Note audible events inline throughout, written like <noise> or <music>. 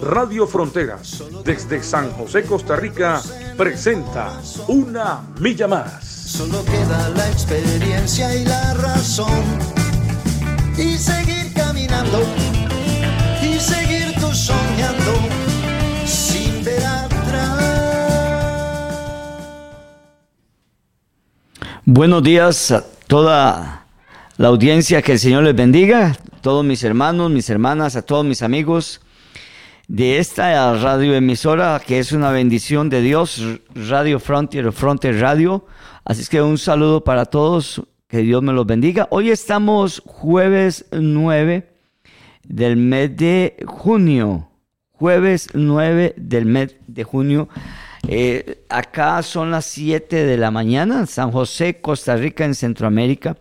Radio Fronteras, desde San José, Costa Rica, presenta Una Milla Más. Solo queda la experiencia y la razón. Y seguir caminando. Y seguir tú soñando. Sin ver atrás. Buenos días a toda la audiencia, que el Señor les bendiga, todos mis hermanos, mis hermanas, a todos mis amigos de esta radioemisora que es una bendición de Dios, Radio Frontier, Frontier Radio. Así es que un saludo para todos, que Dios me los bendiga. Hoy estamos jueves 9 del mes de junio, jueves 9 del mes de junio. Eh, acá son las 7 de la mañana, San José, Costa Rica, en Centroamérica.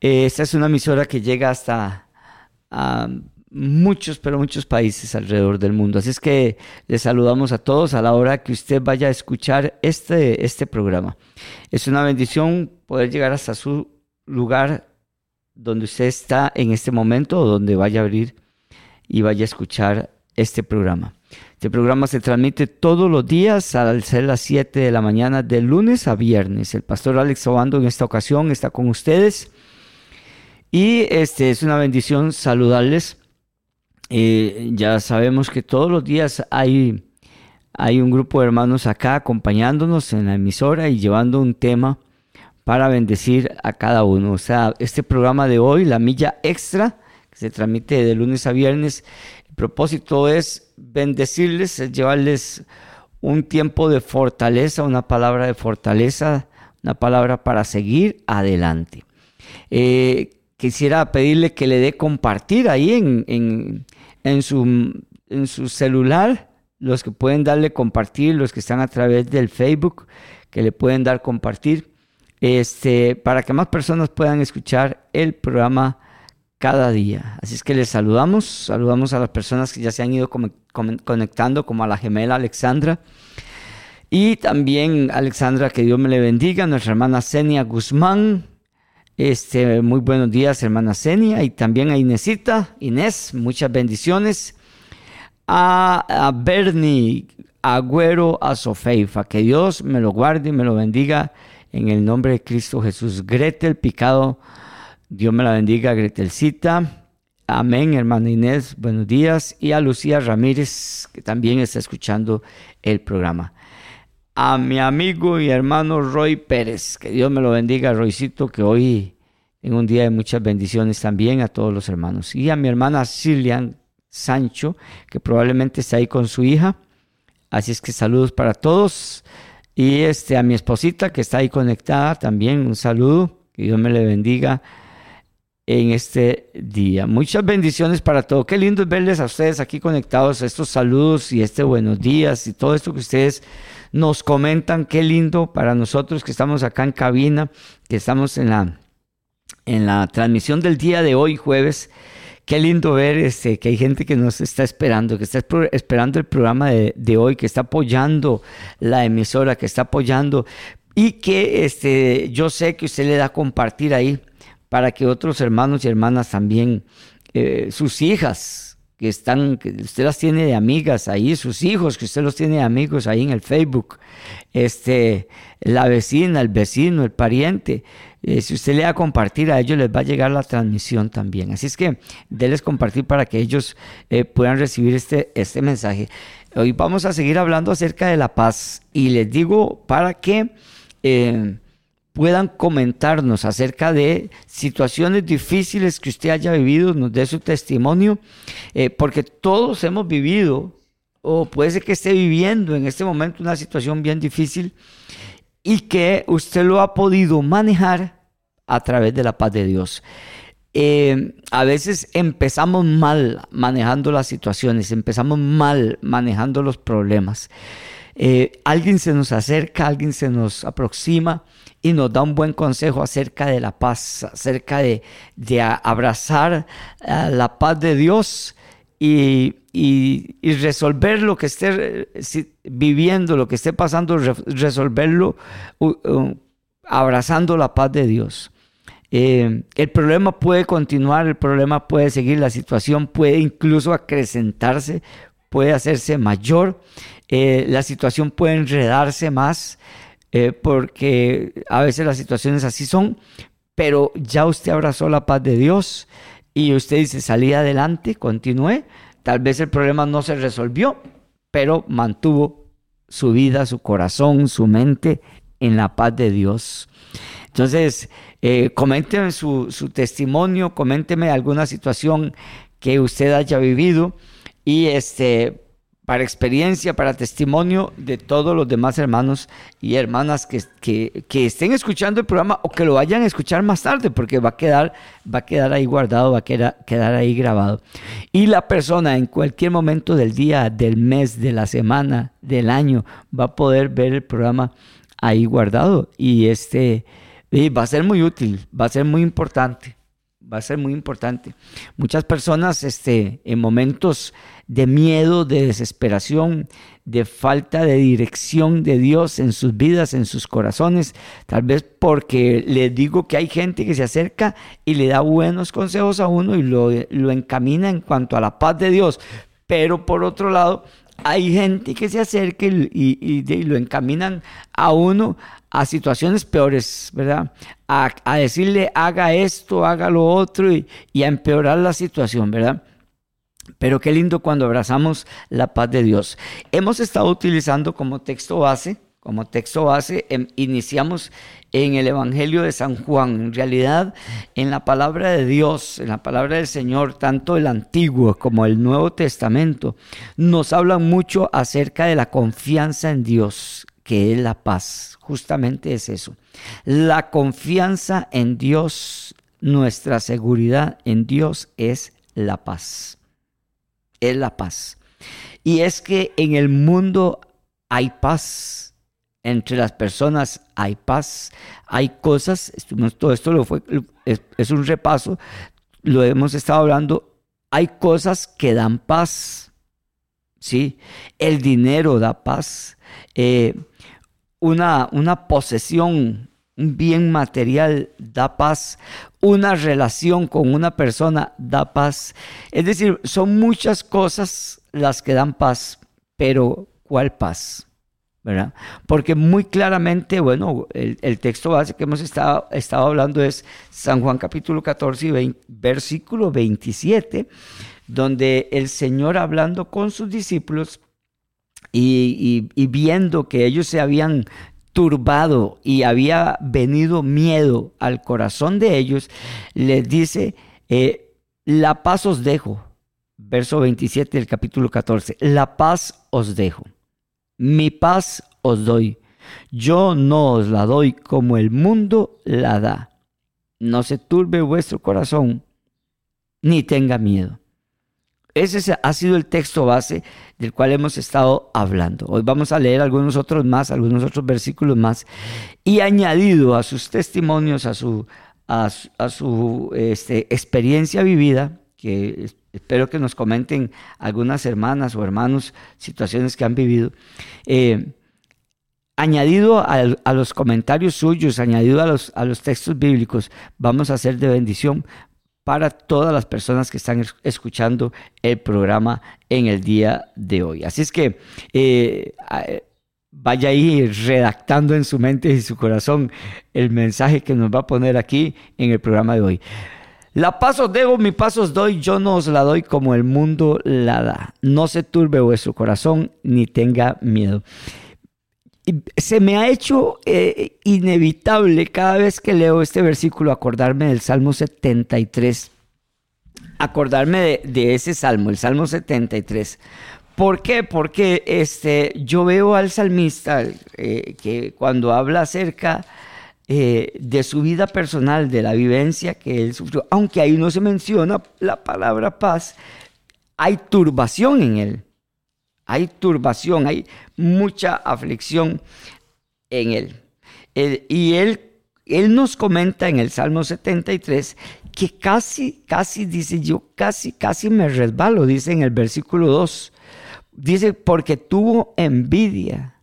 Eh, esta es una emisora que llega hasta muchos, pero muchos países alrededor del mundo. Así es que les saludamos a todos a la hora que usted vaya a escuchar este, este programa. Es una bendición poder llegar hasta su lugar donde usted está en este momento o donde vaya a abrir y vaya a escuchar este programa. Este programa se transmite todos los días al ser las 7 de la mañana de lunes a viernes. El pastor Alex Obando en esta ocasión está con ustedes. Y este es una bendición saludarles. Eh, ya sabemos que todos los días hay, hay un grupo de hermanos acá acompañándonos en la emisora y llevando un tema para bendecir a cada uno. O sea, este programa de hoy, la milla extra, que se transmite de lunes a viernes, el propósito es bendecirles, es llevarles un tiempo de fortaleza, una palabra de fortaleza, una palabra para seguir adelante. Eh, quisiera pedirle que le dé compartir ahí en, en, su, en su celular, los que pueden darle compartir, los que están a través del Facebook, que le pueden dar compartir, este, para que más personas puedan escuchar el programa cada día. Así es que les saludamos, saludamos a las personas que ya se han ido conectando, como a la gemela Alexandra. Y también Alexandra, que Dios me le bendiga, nuestra hermana Senia Guzmán, este, muy buenos días, hermana Senia, y también a Inesita. Inés, muchas bendiciones. A, Bernie Agüero a Sofeifa, que Dios me lo guarde y me lo bendiga en el nombre de Cristo Jesús. Gretel Picado, Dios me la bendiga, Gretelcita. Amén, hermana Inés, buenos días. Y a Lucía Ramírez, que también está escuchando el programa a mi amigo y hermano Roy Pérez. Que Dios me lo bendiga, Roycito, que hoy en un día de muchas bendiciones también a todos los hermanos. Y a mi hermana Cilian Sancho, que probablemente está ahí con su hija. Así es que saludos para todos. Y este, a mi esposita que está ahí conectada también, un saludo. Que Dios me le bendiga en este día. Muchas bendiciones para todos. Qué lindo es verles a ustedes aquí conectados, estos saludos y este buenos días y todo esto que ustedes nos comentan. Qué lindo para nosotros que estamos acá en cabina, que estamos en la, en la transmisión del día de hoy, jueves. Qué lindo ver este, que hay gente que nos está esperando, que está esperando el programa de, de hoy, que está apoyando la emisora, que está apoyando y que este, yo sé que usted le da a compartir ahí para que otros hermanos y hermanas también, eh, sus hijas, que están, usted las tiene de amigas ahí, sus hijos, que usted los tiene de amigos ahí en el Facebook, este, la vecina, el vecino, el pariente. Eh, si usted le da a compartir a ellos, les va a llegar la transmisión también. Así es que déles compartir para que ellos eh, puedan recibir este, este mensaje. Hoy vamos a seguir hablando acerca de la paz y les digo para que eh, puedan comentarnos acerca de situaciones difíciles que usted haya vivido, nos dé su testimonio, eh, porque todos hemos vivido, o puede ser que esté viviendo en este momento una situación bien difícil y que usted lo ha podido manejar a través de la paz de Dios. Eh, a veces empezamos mal manejando las situaciones, empezamos mal manejando los problemas. eh, alguien se nos acerca, alguien se nos aproxima y nos da un buen consejo acerca de la paz, acerca de, abrazar la paz de Dios y, resolver lo que esté viviendo, lo que esté pasando, resolverlo abrazando la paz de Dios. Eh, el problema puede continuar, el problema puede seguir, la situación puede incluso acrecentarse, puede hacerse mayor, eh, la situación puede enredarse más, eh, porque a veces las situaciones así son, pero ya usted abrazó la paz de Dios y usted dice, salí adelante, continué, tal vez el problema no se resolvió, pero mantuvo su vida, su corazón, su mente en la paz de Dios. Entonces, eh, coménteme su, testimonio, coménteme alguna situación que usted haya vivido y este, para experiencia, para testimonio de todos los demás hermanos y hermanas que, que, estén escuchando el programa o que lo vayan a escuchar más tarde, porque va a quedar, va a quedar ahí guardado, va a quedar, quedar ahí grabado. Y la persona en cualquier momento del día, del mes, de la semana, del año, va a poder ver el programa ahí guardado. Y este y va a ser muy útil, va a ser muy importante, va a ser muy importante. Muchas personas este, en momentos de miedo, de desesperación, de falta de dirección de Dios en sus vidas, en sus corazones, tal vez porque les digo que hay gente que se acerca y le da buenos consejos a uno y lo, lo encamina en cuanto a la paz de Dios, pero por otro lado, hay gente que se acerca y, lo encaminan a uno a situaciones peores, ¿verdad? A, decirle haga esto, haga lo otro y, a empeorar la situación, ¿verdad? Pero qué lindo cuando abrazamos la paz de Dios. Hemos estado utilizando como texto base, como texto base, em, iniciamos en el Evangelio de San Juan. En realidad, en la palabra de Dios, en la palabra del Señor, tanto el Antiguo como el Nuevo Testamento, nos hablan mucho acerca de la confianza en Dios, que es la paz. Justamente es eso. La confianza en Dios, nuestra seguridad en Dios es la paz. Es la paz. Y es que en el mundo hay paz. Entre las personas hay paz. Hay cosas, todo esto lo fue, es, un repaso, lo hemos estado hablando. Hay cosas que dan paz. ¿sí? El dinero da paz. Eh, una, una posesión, un bien material da paz, una relación con una persona da paz. Es decir, son muchas cosas las que dan paz, pero ¿cuál paz? Porque muy claramente, bueno, el, texto base que hemos estado, hablando es San Juan capítulo 14 versículo 27, donde el Señor hablando con sus discípulos y, viendo que ellos se habían turbado y había venido miedo al corazón de ellos, les dice, eh, la paz os dejo. Verso 27 del capítulo 14, la paz os dejo, mi paz os doy. Yo no os la doy como el mundo la da. No se turbe vuestro corazón, ni tenga miedo. Ese ha sido el texto base del cual hemos estado hablando. Hoy vamos a leer algunos otros más, algunos otros versículos más, y añadido a sus testimonios, a su, este, experiencia vivida, que espero que nos comenten algunas hermanas o hermanos situaciones que han vivido. Eh, añadido a, los comentarios suyos, añadido a los, a los textos bíblicos, vamos a hacer de bendición para todas las personas que están escuchando el programa en el día de hoy. Así es que eh, vaya ahí redactando en su mente y su corazón el mensaje que nos va a poner aquí en el programa de hoy. La paz os debo, mi paz os doy, yo no os la doy como el mundo la da. No se turbe vuestro corazón ni tenga miedo se me ha hecho eh, inevitable cada vez que leo este versículo acordarme del Salmo 73. Acordarme de, ese salmo, el Salmo 73. ¿Por qué? Porque este, yo veo al salmista eh, que cuando habla acerca eh, de su vida personal, de la vivencia que él sufrió, aunque ahí no se menciona la palabra paz, hay turbación en él hay turbación, hay mucha aflicción en él. y él, él nos comenta en el Salmo 73 que casi, casi, dice yo, casi, casi me resbalo, dice en el versículo 2. Dice, porque tuvo envidia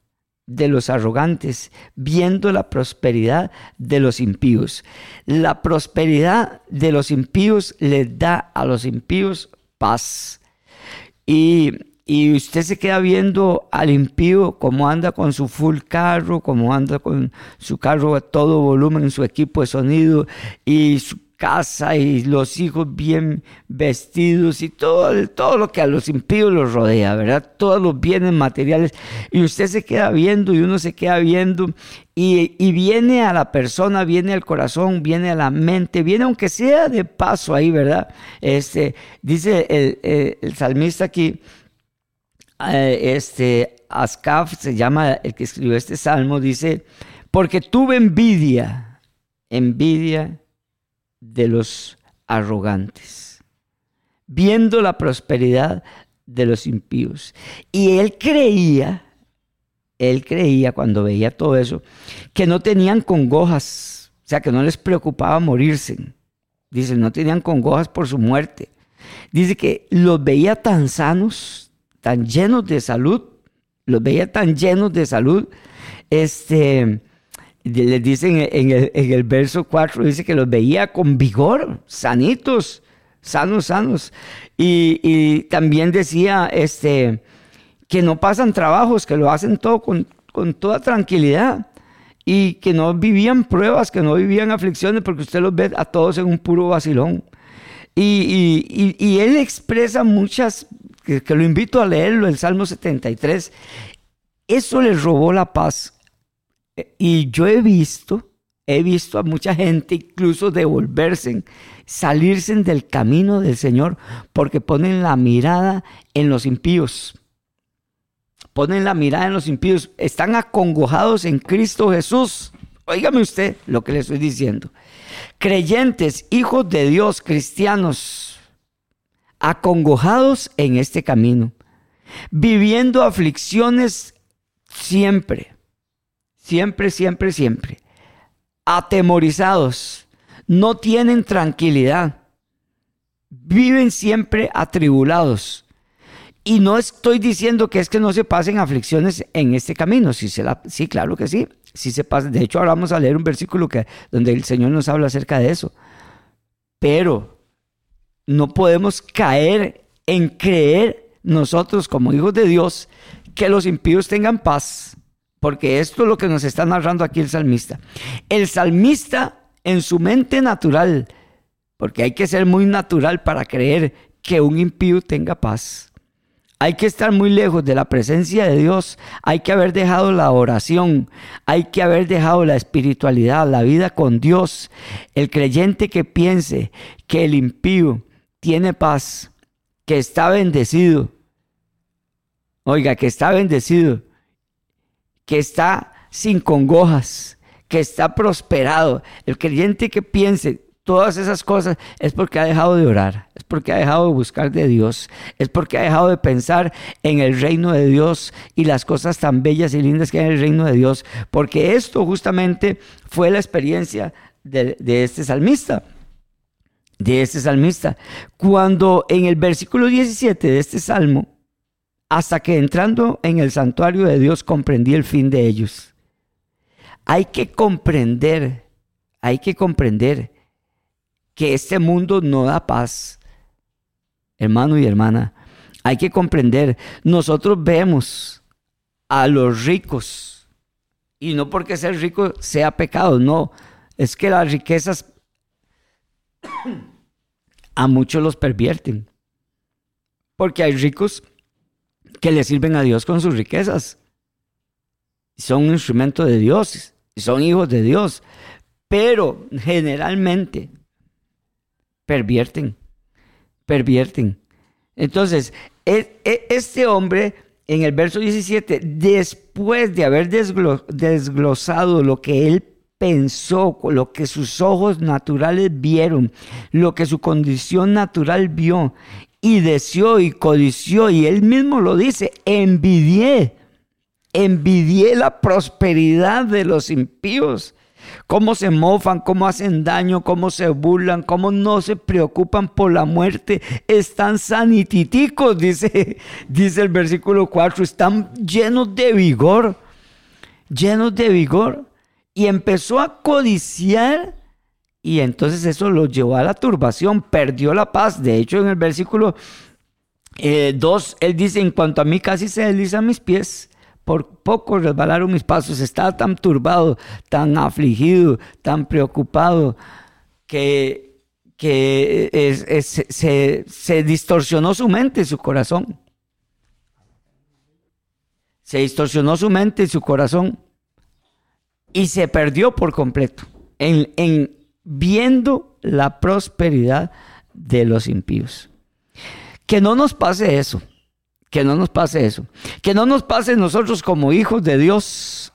de los arrogantes, viendo la prosperidad de los impíos. La prosperidad de los impíos les da a los impíos paz. Y, usted se queda viendo al impío como anda con su full carro, como anda con su carro a todo volumen, su equipo de sonido y su casa y los hijos bien vestidos y todo, todo lo que a los impíos los rodea, ¿verdad? Todos los bienes materiales. Y usted se queda viendo y uno se queda viendo y, viene a la persona, viene al corazón, viene a la mente, viene aunque sea de paso ahí, ¿verdad? Este, dice el, salmista aquí, eh, este, Ascaf se llama el que escribió este salmo, dice, porque tuve envidia, envidia de los arrogantes, viendo la prosperidad de los impíos. Y él creía, él creía cuando veía todo eso, que no tenían congojas, o sea, que no les preocupaba morirse. Dice, no tenían congojas por su muerte. Dice que los veía tan sanos, tan llenos de salud, los veía tan llenos de salud, este, les dicen en el, verso 4, dice que los veía con vigor, sanitos, sanos, sanos. Y, también decía este, que no pasan trabajos, que lo hacen todo con, toda tranquilidad y que no vivían pruebas, que no vivían aflicciones, porque usted los ve a todos en un puro vacilón. Y, y él expresa muchas, que, que, lo invito a leerlo, el Salmo 73, eso les robó la paz y yo he visto, he visto a mucha gente incluso devolverse, salirse del camino del Señor porque ponen la mirada en los impíos. Ponen la mirada en los impíos. Están acongojados en Cristo Jesús. Óigame usted lo que le estoy diciendo. Creyentes, hijos de Dios, cristianos, acongojados en este camino, viviendo aflicciones siempre siempre, siempre, siempre, atemorizados, no tienen tranquilidad, viven siempre atribulados. Y no estoy diciendo que es que no se pasen aflicciones en este camino. Sí, sí claro que sí. Sí se pasa. De hecho, ahora vamos a leer un versículo que, donde el Señor nos habla acerca de eso. Pero no podemos caer en creer nosotros como hijos de Dios que los impíos tengan paz porque esto es lo que nos está narrando aquí el salmista. El salmista en su mente natural, porque hay que ser muy natural para creer que un impío tenga paz. Hay que estar muy lejos de la presencia de Dios. Hay que haber dejado la oración. Hay que haber dejado la espiritualidad, la vida con Dios. El creyente que piense que el impío tiene paz, que está bendecido. Oiga, que está bendecido que está sin congojas, que está prosperado. El creyente que piense todas esas cosas es porque ha dejado de orar, es porque ha dejado de buscar de Dios, es porque ha dejado de pensar en el reino de Dios y las cosas tan bellas y lindas que hay en el reino de Dios, porque esto justamente fue la experiencia de, de este salmista de este salmista. Cuando en el versículo 17 de este salmo hasta que entrando en el santuario de Dios comprendí el fin de ellos. Hay que comprender, hay que comprender que este mundo no da paz. Hermano y hermana, hay que comprender, nosotros vemos a los ricos, y no porque ser rico sea pecado, no, es que las riquezas <coughs> a muchos los pervierten, porque hay ricos que le sirven a Dios con sus riquezas. Son un instrumento de Dios, son hijos de Dios, pero generalmente pervierten, pervierten. Entonces, e, e, este hombre en el verso 17, después de haber desglosado lo que él pensó, lo que sus ojos naturales vieron, lo que su condición natural vio, y deseó y codició, y él mismo lo dice, envidié, envidié la prosperidad de los impíos cómo se mofan, cómo hacen daño, cómo se burlan, cómo no se preocupan por la muerte. Están sanititicos, dice, dice el versículo 4, están llenos de vigor, llenos de vigor. Y empezó a codiciar y entonces eso lo llevó a la turbación, perdió la paz. De hecho, en el versículo 2, eh, él dice, en cuanto a mí casi se deslizan mis pies por poco resbalaron mis pasos, estaba tan turbado, tan afligido, tan preocupado, que, que se, se distorsionó su mente su corazón. Se distorsionó su mente y su corazón y se perdió por completo en viendo la prosperidad de los impíos. Que no nos pase eso. Que no nos pase eso. Que no nos pase nosotros como hijos de Dios.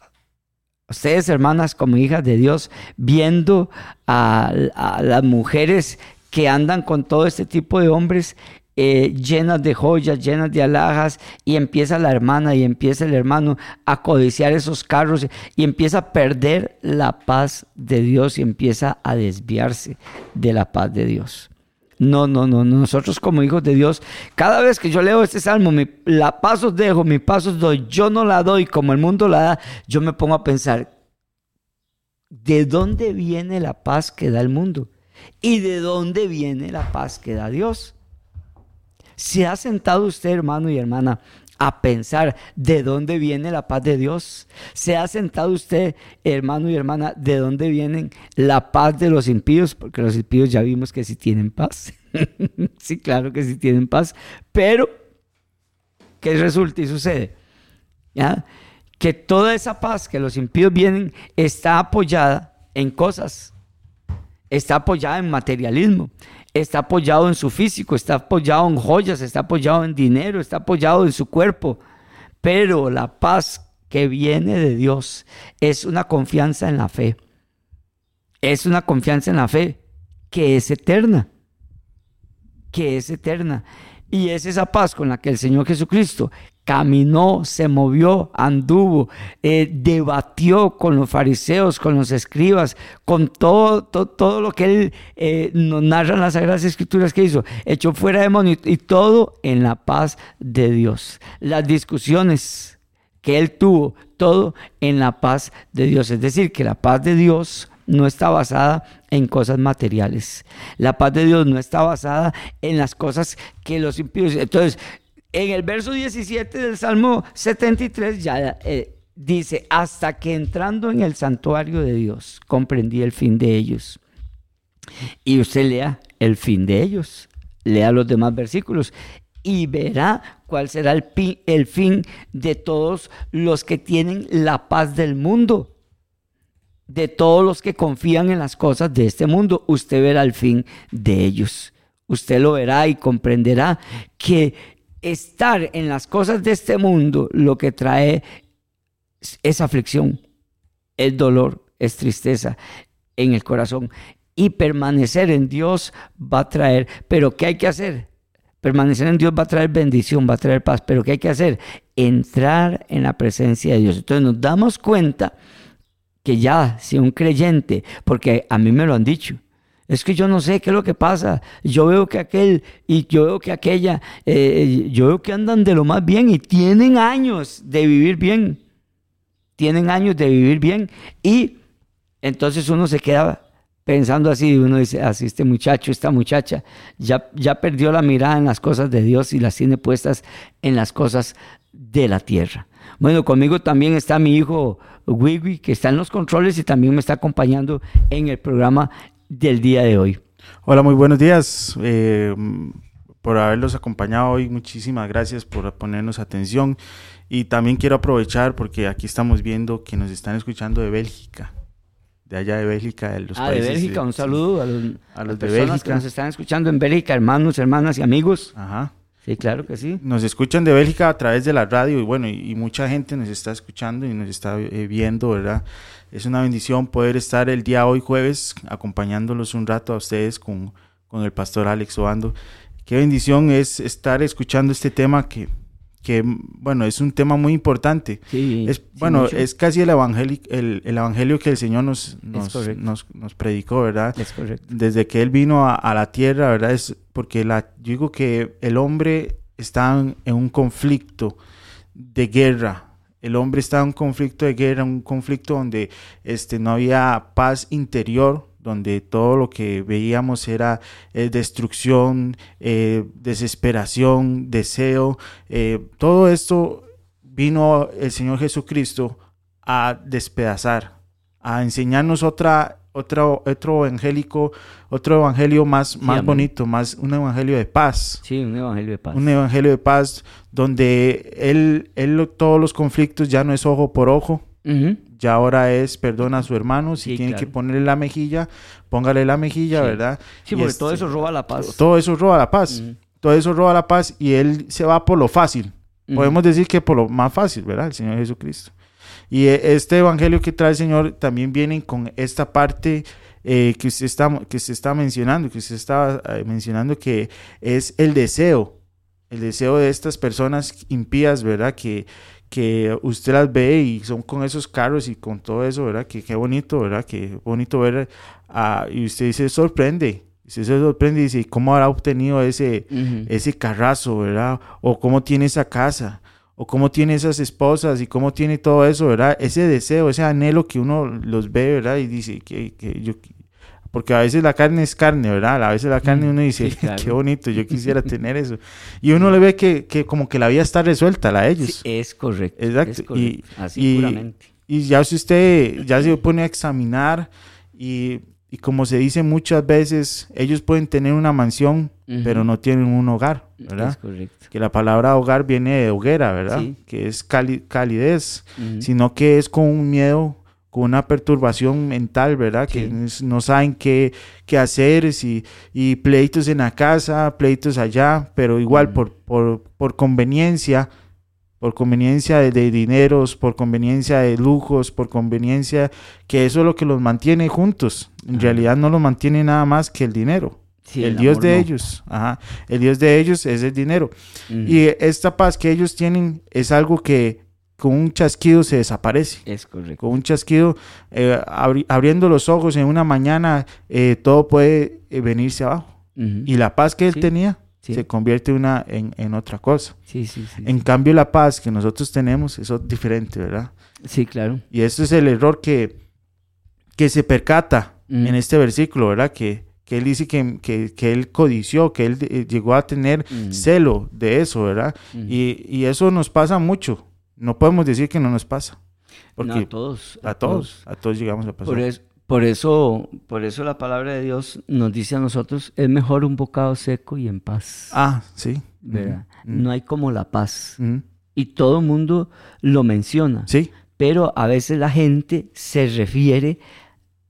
Ustedes, hermanas, como hijas de Dios, viendo a, las mujeres que andan con todo este tipo de hombres eh, llenas de joyas, llenas de alhajas, y empieza la hermana y empieza el hermano a codiciar esos carros y empieza a perder la paz de Dios y empieza a desviarse de la paz de Dios. No, no, no. Nosotros como hijos de Dios, cada vez que yo leo este salmo, mi, la paz os dejo, mi paz os doy, yo no la doy como el mundo la da, yo me pongo a pensar, ¿de dónde viene la paz que da el mundo? ¿Y de dónde viene la paz que da Dios? ¿Se ha sentado usted, hermano y hermana, a pensar de dónde viene la paz de Dios. ¿Se ha sentado usted, hermano y hermana, de dónde viene la paz de los impíos? Porque los impíos ya vimos que sí tienen paz. <laughs> sí, claro que sí tienen paz. Pero, ¿qué resulta y sucede? ¿Ya? Que toda esa paz que los impíos vienen está apoyada en cosas. Está apoyada en materialismo está apoyado en su físico, está apoyado en joyas, está apoyado en dinero, está apoyado en su cuerpo. Pero la paz que viene de Dios es una confianza en la fe. Es una confianza en la fe que es eterna. Que es eterna. Y es esa paz con la que el Señor Jesucristo caminó, se movió, anduvo, eh, debatió con los fariseos, con los escribas, con todo, todo, lo que él eh, nos narra en las Sagradas Escrituras que hizo. Echó fuera demonios y todo en la paz de Dios. Las discusiones que él tuvo, todo en la paz de Dios. Es decir, que la paz de Dios no está basada en cosas materiales. La paz de Dios no está basada en las cosas que los impíos. Entonces, en el verso 17 del Salmo 73 ya eh, dice, hasta que entrando en el santuario de Dios comprendí el fin de ellos. Y usted lea el fin de ellos, lea los demás versículos y verá cuál será el, el fin de todos los que tienen la paz del mundo de todos los que confían en las cosas de este mundo. Usted verá el fin de ellos. Usted lo verá y comprenderá que estar en las cosas de este mundo lo que trae es aflicción, es dolor, es tristeza en el corazón. Y permanecer en Dios va a traer, pero ¿qué hay que hacer? Permanecer en Dios va a traer bendición, va a traer paz, pero ¿qué hay que hacer? Entrar en la presencia de Dios. Entonces nos damos cuenta que ya, si un creyente, porque a mí me lo han dicho, es que yo no sé qué es lo que pasa. Yo veo que aquel y yo veo que aquella, eh, yo veo que andan de lo más bien y tienen años de vivir bien. Tienen años de vivir bien. Y entonces uno se queda pensando así, uno dice, así este muchacho, esta muchacha, ya, ya perdió la mirada en las cosas de Dios y las tiene puestas en las cosas de la tierra. Bueno, conmigo también está mi hijo Wiwi, que está en los controles y también me está acompañando en el programa del día de hoy. Hola, muy buenos días. Eh, por haberlos acompañado hoy, muchísimas gracias por ponernos atención. Y también quiero aprovechar porque aquí estamos viendo que nos están escuchando de Bélgica, de allá de Bélgica, de los ah, de Bélgica, un saludo a los, a los de personas que nos están escuchando en Bélgica, hermanos, hermanas y amigos. Ajá. Sí, claro que sí. Nos escuchan de Bélgica a través de la radio y bueno, y, mucha gente nos está escuchando y nos está eh, viendo, ¿verdad? Es una bendición poder estar el día hoy jueves acompañándolos un rato a ustedes con, con el pastor Alex Obando, qué bendición es estar escuchando este tema que, que bueno, es un tema muy importante. Sí, Es, sí, bueno, mucho. es casi el evangelio, el, el evangelio que el Señor nos, nos, nos, nos predicó, ¿verdad? Es correcto. Desde que Él vino a, a la tierra, ¿verdad? Es porque la, yo digo que el hombre está en un conflicto de guerra. El hombre está en un conflicto de guerra, un conflicto donde este, no había paz interior, donde todo lo que veíamos era eh, destrucción, eh, desesperación, deseo. eh, todo esto vino el Señor Jesucristo a despedazar, a enseñarnos otra, otra, otro evangélico, otro evangelio más, más amén. bonito, más un evangelio de paz. Sí, un evangelio de paz. Un evangelio de paz donde él, él todos los conflictos ya no es ojo por ojo, Ujú. ya ahora es perdona a su hermano, si Sí, tiene claro. que ponerle la mejilla, póngale la mejilla, Sí. ¿verdad? Sí, Y porque este- todo eso roba la paz. todo eso roba la paz. Ujú. Todo eso roba la paz y él se va por lo fácil. Ujú. Podemos decir que por lo más fácil, ¿verdad? El Señor Jesucristo. Y eh, este evangelio que trae el Señor también viene con esta parte eh, que, usted está, que se está mencionando, que usted estaba eh, mencionando, que es el deseo, el deseo de estas personas impías, ¿verdad? Que, que usted las ve y son con esos carros y con todo eso, ¿verdad? Que qué bonito, ¿verdad? Que bonito ver, y usted se sorprende, usted se sorprende y dice, "¿Y ¿cómo habrá obtenido ese, Ujú. ese carrazo, ¿verdad? O cómo tiene esa casa, o cómo tiene esas esposas y cómo tiene todo eso, ¿verdad? Ese deseo, ese anhelo que uno los ve, ¿verdad? Y dice que, que yo... Porque a veces la carne es carne, ¿verdad? A veces la carne Mm, uno dice, sí, <laughs> claro. qué bonito, yo quisiera <laughs> tener eso. Y uno le ve que, que como que la vida está resuelta, la de ellos. Sí, es correcto. Exacto, Es y- correcto. Así y- puramente. Y ya si usted ya se pone a examinar y, y como se dice muchas veces, ellos pueden tener una mansión, pero no tienen un hogar, Es ¿verdad? correcto. Que la palabra hogar viene de hoguera, ¿verdad? Sí. Que es cali- calidez, sino que es con un miedo, con una perturbación mental, ¿verdad? Que Sí. es- no saben qué, qué hacer si, y pleitos en la casa, pleitos allá, pero igual por, por, por conveniencia, por conveniencia de, de dineros, por conveniencia de lujos, por conveniencia que eso es lo que los mantiene juntos. En Ajá. realidad no los mantiene nada más que el dinero. Sí, el, Dios de no. ellos, ajá, el Dios de ellos es el dinero. Ujú. Y esta paz que ellos tienen es algo que con un chasquido se desaparece. Es correcto. Con un chasquido, eh, abri- abriendo los ojos en una mañana, eh, todo puede eh, venirse abajo. Y la paz que él Sí, tenía sí. se convierte una, en, en otra cosa. Sí, sí, sí. En cambio, la paz que nosotros tenemos es diferente, ¿verdad? Sí, claro. Y este es el error que, que se percata Mm. en este versículo, ¿verdad? Que, que él dice que, que, que él codició, que él eh, llegó a tener Mm. celo de eso, ¿verdad? Ujú. Y, y eso nos pasa mucho. No podemos decir que no nos pasa. Porque No, a todos. a todos, a todos llegamos a pasar. Por, es- por eso, por eso la palabra de Dios nos dice a nosotros, es mejor un bocado seco y en paz. Ah, sí. ¿verdad? Ujú, No hay como la paz. ujú. Y todo el mundo lo menciona. Sí, Pero a veces la gente se refiere a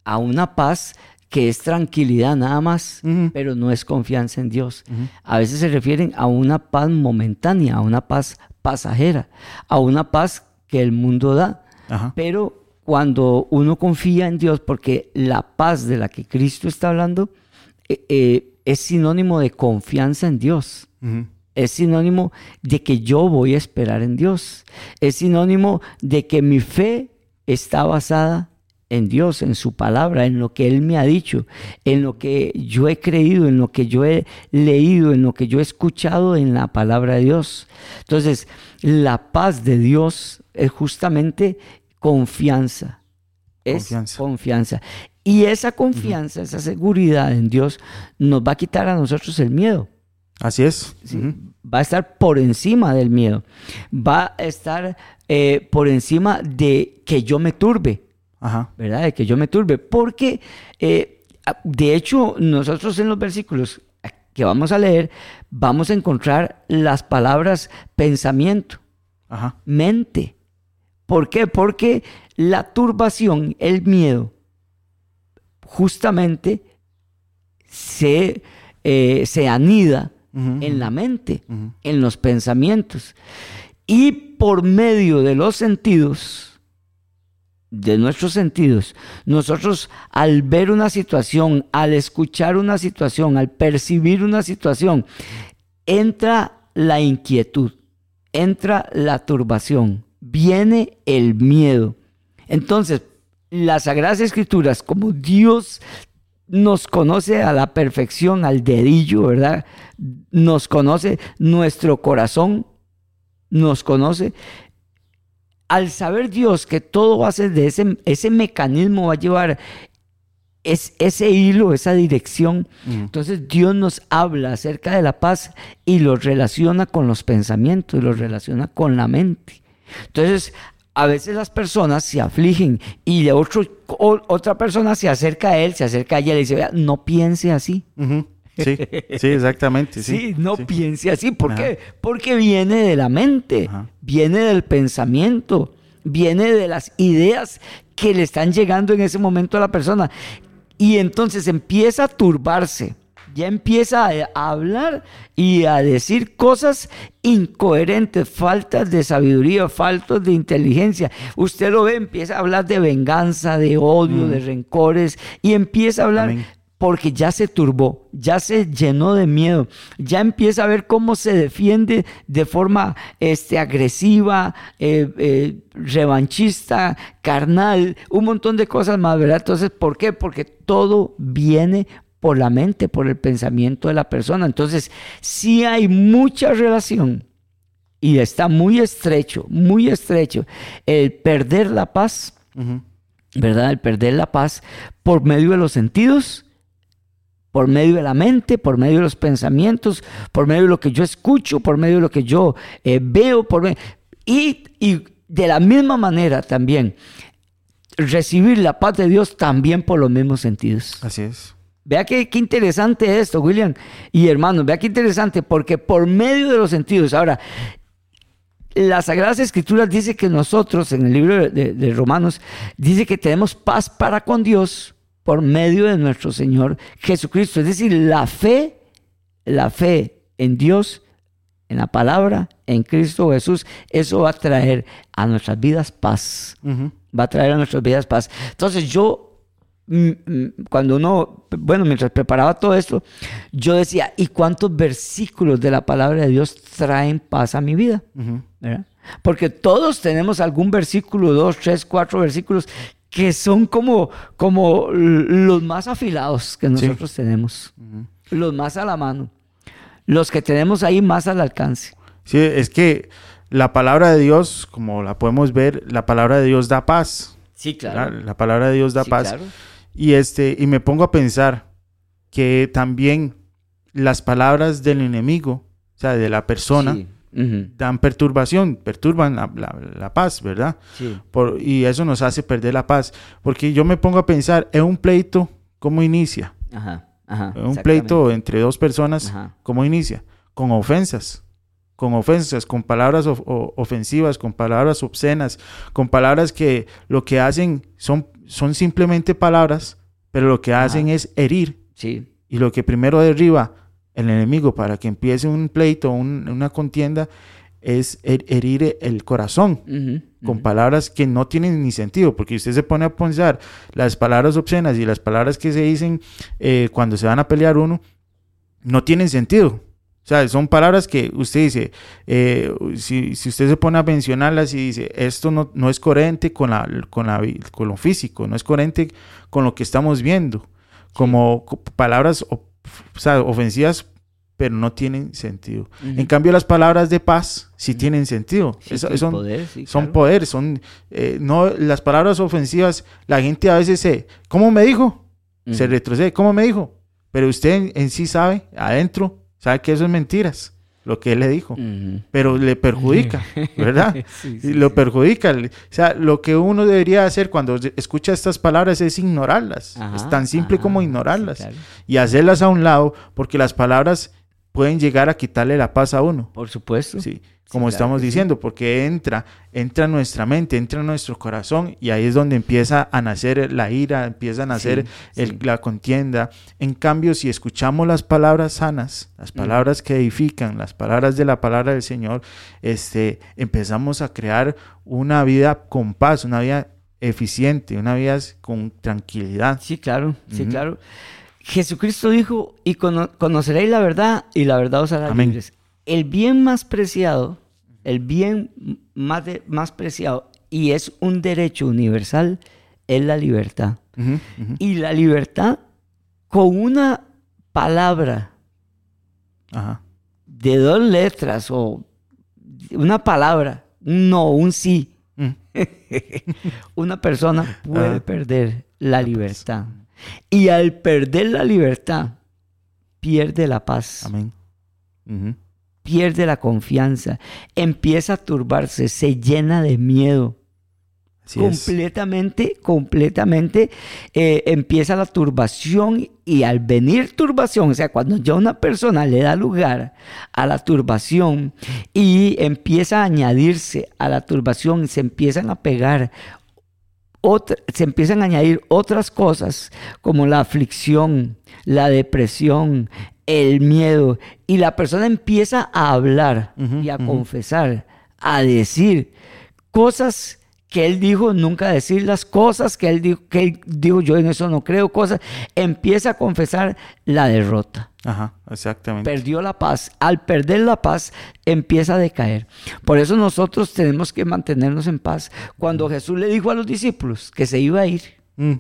una paz que es tranquilidad nada más, pero no es confianza en Dios. A veces se refieren a una paz momentánea, a una paz pasajera, a una paz que el mundo da. Ajá. Pero cuando uno confía en Dios, porque la paz de la que Cristo está hablando eh, eh, es sinónimo de confianza en Dios. Es sinónimo de que yo voy a esperar en Dios. Es sinónimo de que mi fe está basada en Dios, en su palabra, en lo que Él me ha dicho, en lo que yo he creído, en lo que yo he leído, en lo que yo he escuchado en la palabra de Dios. Entonces, la paz de Dios es justamente confianza. Es Confianza. confianza. Y esa confianza, esa seguridad en Dios nos va a quitar a nosotros el miedo. Así es. ¿sí? Va a estar por encima del miedo. Va a estar eh, por encima de que yo me turbe, Ajá. ¿verdad? De que yo me turbe. Porque, eh, a- de hecho, nosotros en los versículos que vamos a leer, vamos a encontrar las palabras pensamiento, Ajá. mente. ¿Por qué? Porque la turbación, el miedo, justamente se, eh, se anida en la mente, en los pensamientos. Y por medio de los sentidos, de nuestros sentidos, nosotros al ver una situación, al escuchar una situación, al percibir una situación, entra la inquietud, entra la turbación, viene el miedo. Entonces, las Sagradas Escrituras, como Dios nos conoce a la perfección, al dedillo, ¿verdad? Nos conoce nuestro corazón, nos conoce. Al saber Dios que todo va a ser de ese, ese mecanismo, va a llevar es, ese hilo, esa dirección. Entonces Dios nos habla acerca de la paz y lo relaciona con los pensamientos y lo relaciona con la mente. Entonces, a veces las personas se afligen y de otro, otra persona se acerca a él, se acerca a ella y le dice, no piense así. Sí, sí, exactamente. Sí, <laughs> no piense así. ¿Por qué? Porque viene de la mente, viene del pensamiento, viene de las ideas que le están llegando en ese momento a la persona. Y entonces empieza a turbarse, ya empieza a, hablar y a decir cosas incoherentes, faltas de sabiduría, faltas de inteligencia. Usted lo ve, empieza a hablar de venganza, de odio, de mm. rencores y empieza a hablar porque ya se turbó, ya se llenó de miedo, ya empieza a ver cómo se defiende de forma este, agresiva, eh, eh, revanchista, carnal, un montón de cosas más, ¿verdad? Entonces, ¿por qué? Porque todo viene por la mente, por el pensamiento de la persona. Entonces, sí hay mucha relación y está muy estrecho, muy estrecho el perder la paz, ¿verdad? El perder la paz por medio de los sentidos por medio de la mente, por medio de los pensamientos, por medio de lo que yo escucho, por medio de lo que yo eh, veo, por y, y de la misma manera también recibir la paz de Dios también por los mismos sentidos. Así es. Vea qué, qué interesante esto, William y hermanos, vea qué interesante, porque por medio de los sentidos, ahora, las Sagradas Escrituras dice que nosotros, en el libro de, de Romanos, dice que tenemos paz para con Dios por medio de nuestro Señor Jesucristo. Es decir, la fe, la fe en Dios, en la palabra, en Cristo Jesús, eso va a traer a nuestras vidas paz. Va a traer a nuestras vidas paz. Entonces yo, mm, mm, cuando uno, bueno, mientras preparaba todo esto, yo decía, ¿y cuántos versículos de la palabra de Dios traen paz a mi vida? Porque todos tenemos algún versículo, dos, tres, cuatro versículos que son como, como los más afilados que nosotros tenemos, los más a la mano, los que tenemos ahí más al alcance. Sí, es que la palabra de Dios, como la podemos ver, la palabra de Dios da paz. Sí, claro. La, palabra de Dios da paz. Y, este, y me pongo a pensar que también las palabras del enemigo, o sea, de la persona, dan perturbación, perturban la, paz, ¿verdad? Sí. Por, y eso nos hace perder la paz. Porque yo me pongo a pensar, en un pleito, ¿cómo inicia? Ajá, ajá, un pleito entre dos personas, ¿cómo inicia? Con ofensas, con ofensas, con palabras ofensivas, con palabras obscenas, con palabras que lo que hacen son, son simplemente palabras, pero lo que hacen es herir. Sí. Y lo que primero derriba el enemigo para que empiece un pleito, una contienda, es herir el corazón con palabras que no tienen ni sentido, porque usted se pone a pensar las palabras obscenas y las palabras que se dicen eh, cuando se van a pelear uno, no tienen sentido. O sea, son palabras que usted dice, eh, si, usted se pone a mencionarlas y dice, esto no, no es coherente con, la, con, la, con lo físico, no es coherente con lo que estamos viendo, como palabras o sea, ofensivas, pero no tienen sentido. En cambio, las palabras de paz sí tienen sentido. son, poder, son poder, son eh, no las palabras ofensivas. La gente a veces se, ¿cómo me dijo? Se retrocede, ¿cómo me dijo? Pero usted en, sí sabe, adentro, sabe que eso es mentiras lo que él le dijo, pero le perjudica, <laughs> ¿verdad? y lo perjudica. O sea, lo que uno debería hacer cuando escucha estas palabras es ignorarlas. es tan simple como ignorarlas y hacerlas a un lado, porque las palabras pueden llegar a quitarle la paz a uno. Por supuesto. Sí como estamos diciendo, porque entra, entra en nuestra mente, entra en nuestro corazón y ahí es donde empieza a nacer la ira, empieza a nacer la contienda. En cambio, si escuchamos las palabras sanas, las palabras que edifican, las palabras de la palabra del Señor, este, empezamos a crear una vida con paz, una vida eficiente, una vida con tranquilidad. Sí, claro, sí, claro. Jesucristo dijo, y conoceréis la verdad, y la verdad os hará Amén. libres. El bien más preciado, el bien más, de- más preciado, y es un derecho universal, es la libertad. Y la libertad con una palabra Ajá. de dos letras o una palabra, un no, un sí, Mm. <laughs> una persona puede perder la libertad. Y al perder la libertad, pierde la paz, Amén. Pierde la confianza, empieza a turbarse, se llena de miedo. Así es. completamente, completamente eh, empieza la turbación y al venir turbación, o sea, cuando ya una persona le da lugar a la turbación y empieza a añadirse a la turbación, se empiezan a pegar otra- se empiezan a añadir otras cosas como la aflicción, la depresión, el miedo, y la persona empieza a hablar y a confesar, a decir cosas que él dijo nunca decir las cosas que él dijo, que él dijo yo en eso no creo, cosas, empieza a confesar la derrota Ajá, exactamente. perdió la paz. Al perder la paz, empieza a decaer. Por eso nosotros tenemos que mantenernos en paz. Cuando Jesús le dijo a los discípulos que se iba a ir, Mm,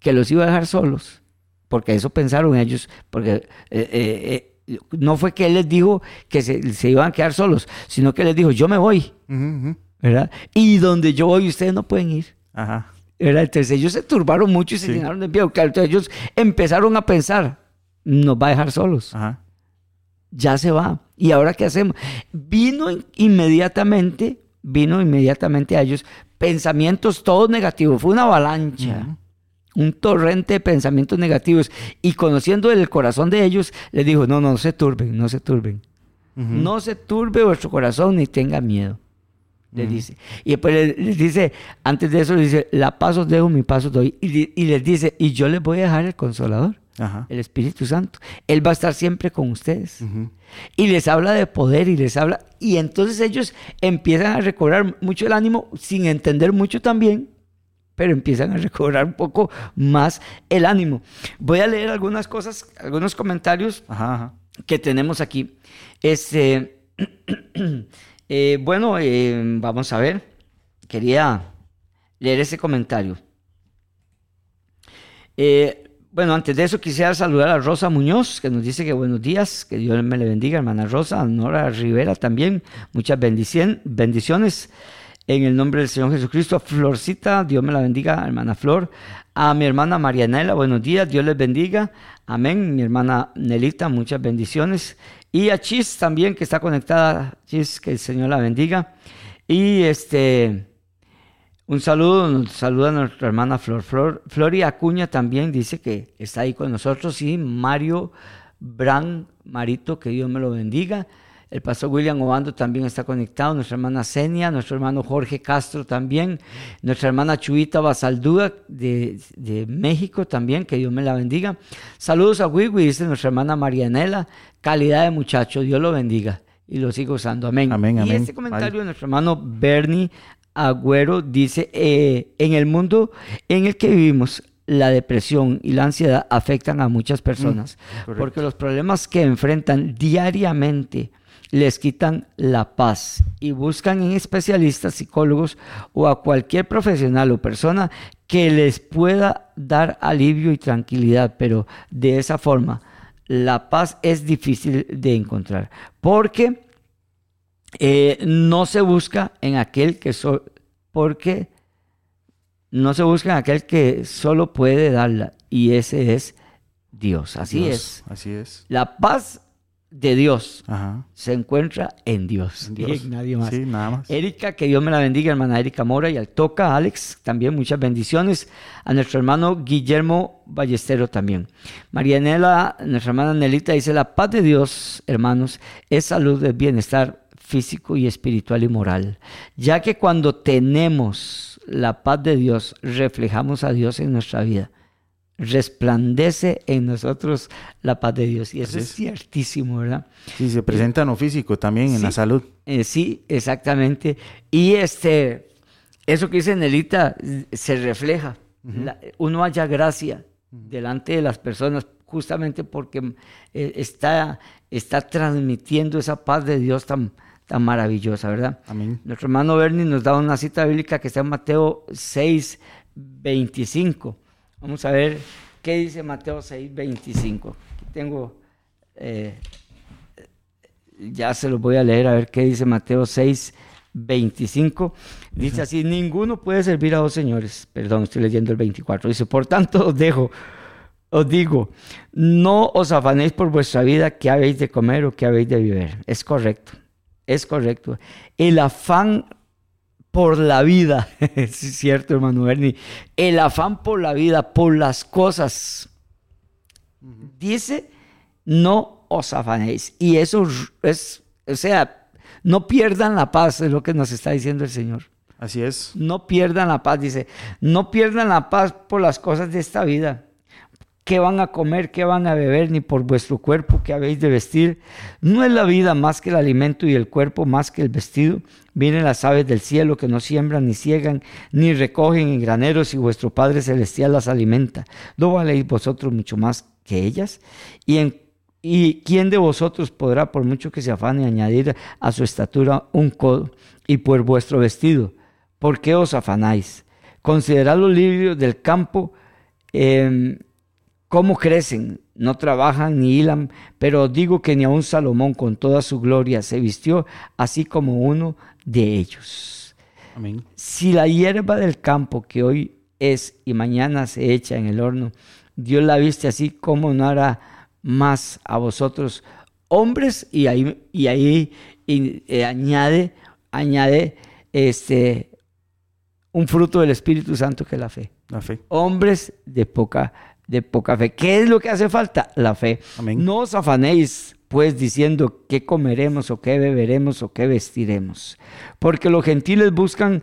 que los iba a dejar solos, porque eso pensaron ellos, porque eh, eh, eh, no fue que Él les dijo que se, se iban a quedar solos, sino que les dijo, yo me voy. ¿verdad? Y donde yo voy, ustedes no pueden ir. Ajá. ¿verdad? Entonces ellos se turbaron mucho y se Sí. llenaron de miedo. Claro, Entonces ellos empezaron a pensar, nos va a dejar solos Ajá. ya se va. ¿Y ahora qué hacemos? Vino in- inmediatamente, vino inmediatamente a ellos pensamientos todos negativos. Fue una avalancha, un torrente de pensamientos negativos. Y conociendo el corazón de ellos, les dijo, no, no se turben, no se turben. No se turbe vuestro corazón ni tenga miedo. Les dice. Y después les, les dice, antes de eso, les dice, la paz os dejo, mi paz os doy. Y, y les dice, y yo les voy a dejar el consolador, Ajá. el Espíritu Santo. Él va a estar siempre con ustedes y les habla de poder y les habla y entonces ellos empiezan a recobrar mucho el ánimo sin entender mucho también pero empiezan a recobrar un poco más el ánimo voy a leer algunas cosas algunos comentarios Ajá, ajá. que tenemos aquí este <clears throat> eh, bueno eh, vamos a ver quería leer ese comentario eh, bueno, antes de eso quisiera saludar a Rosa Muñoz, que nos dice que buenos días, que Dios me le bendiga, hermana Rosa, a Nora Rivera también, muchas bendiciones. En el nombre del Señor Jesucristo, Florcita, Dios me la bendiga, hermana Flor, a mi hermana Marianela, buenos días, Dios les bendiga, amén, mi hermana Nelita, muchas bendiciones, y a Chis también, que está conectada, Chis, que el Señor la bendiga, y este... Un saludo, nos saluda nuestra hermana Flor. Flor. Flori Acuña también dice que está ahí con nosotros. Y Mario Bran Marito, que Dios me lo bendiga. El pastor William Obando también está conectado. Nuestra hermana Senia, nuestro hermano Jorge Castro también. Nuestra hermana Chuita Basaldúa de, de México también, que Dios me la bendiga. Saludos a Wiwi, dice nuestra hermana Marianela. Calidad de muchacho, Dios lo bendiga. Y lo sigo usando. Amén. Amén, y amén. este comentario de nuestro hermano Bernie Agüero dice, eh, en el mundo en el que vivimos, la depresión y la ansiedad afectan a muchas personas, correcto. porque los problemas que enfrentan diariamente les quitan la paz y buscan en especialistas, psicólogos o a cualquier profesional o persona que les pueda dar alivio y tranquilidad, pero de esa forma la paz es difícil de encontrar, porque eh, no se busca en aquel que so- porque no se busca en aquel que solo puede darla y ese es Dios. Así Dios, es. Así es. La paz de Dios Ajá. se encuentra en Dios, En y Dios. en nadie más. Sí, nada más. Erika, que Dios me la bendiga, hermana Erika Mora, y al Toca, Alex, también muchas bendiciones. A nuestro hermano Guillermo Ballestero también. Marianela, nuestra hermana Nelita, dice, la paz de Dios, hermanos, es salud, es bienestar físico y espiritual y moral. Ya que cuando tenemos la paz de Dios, reflejamos a Dios en nuestra vida. Resplandece en nosotros la paz de Dios. Y eso Así es ciertísimo, ¿verdad? Sí, se presenta en lo físico también, en la salud. Eh, sí, exactamente. Y este, eso que dice Nelita se refleja. La- uno haya gracia delante de las personas justamente porque eh, está, está transmitiendo esa paz de Dios tan, tan maravillosa, ¿verdad? Amén. Nuestro hermano Bernie nos da una cita bíblica que está en Mateo 6, 25. Vamos a ver qué dice Mateo 6, 25. Aquí tengo, eh, ya se los voy a leer a ver qué dice Mateo 6, 25. Dice así, ninguno puede servir a dos señores. Perdón, estoy leyendo el 24. Dice, por tanto os dejo, os digo, no os afanéis por vuestra vida qué habéis de comer o qué habéis de beber. Es correcto, es correcto. El afán por la vida, <laughs> es cierto, hermano Bernie, el afán por la vida, por las cosas. Dice, no os afanéis. Y eso es, o sea, no pierdan la paz, es lo que nos está diciendo el Señor. Así es. No pierdan la paz, dice, no pierdan la paz por las cosas de esta vida. ¿Qué van a comer? ¿Qué van a beber? Ni por vuestro cuerpo que habéis de vestir. No es la vida más que el alimento y el cuerpo más que el vestido. Vienen las aves del cielo que no siembran ni ciegan, ni recogen en graneros y vuestro Padre Celestial las alimenta. ¿No valéis vosotros mucho más que ellas? Y, en, ¿Y quién de vosotros podrá, por mucho que se afane, añadir a su estatura un codo? Y por vuestro vestido, ¿por qué os afanáis? Considerad los lirios del campo, eh, cómo crecen, no trabajan ni hilan, pero os digo que ni aun Salomón con toda su gloria se vistió así como uno de ellos. Amén. Si la hierba del campo que hoy es y mañana se echa en el horno, Dios la viste así como no hará más a vosotros hombres y ahí, y ahí y, eh, añade, añade este, un fruto del Espíritu Santo que es la fe. La fe. Hombres de poca, de poca fe. ¿Qué es lo que hace falta? La fe. Amén. No os afanéis pues diciendo qué comeremos o qué beberemos o qué vestiremos, porque los gentiles buscan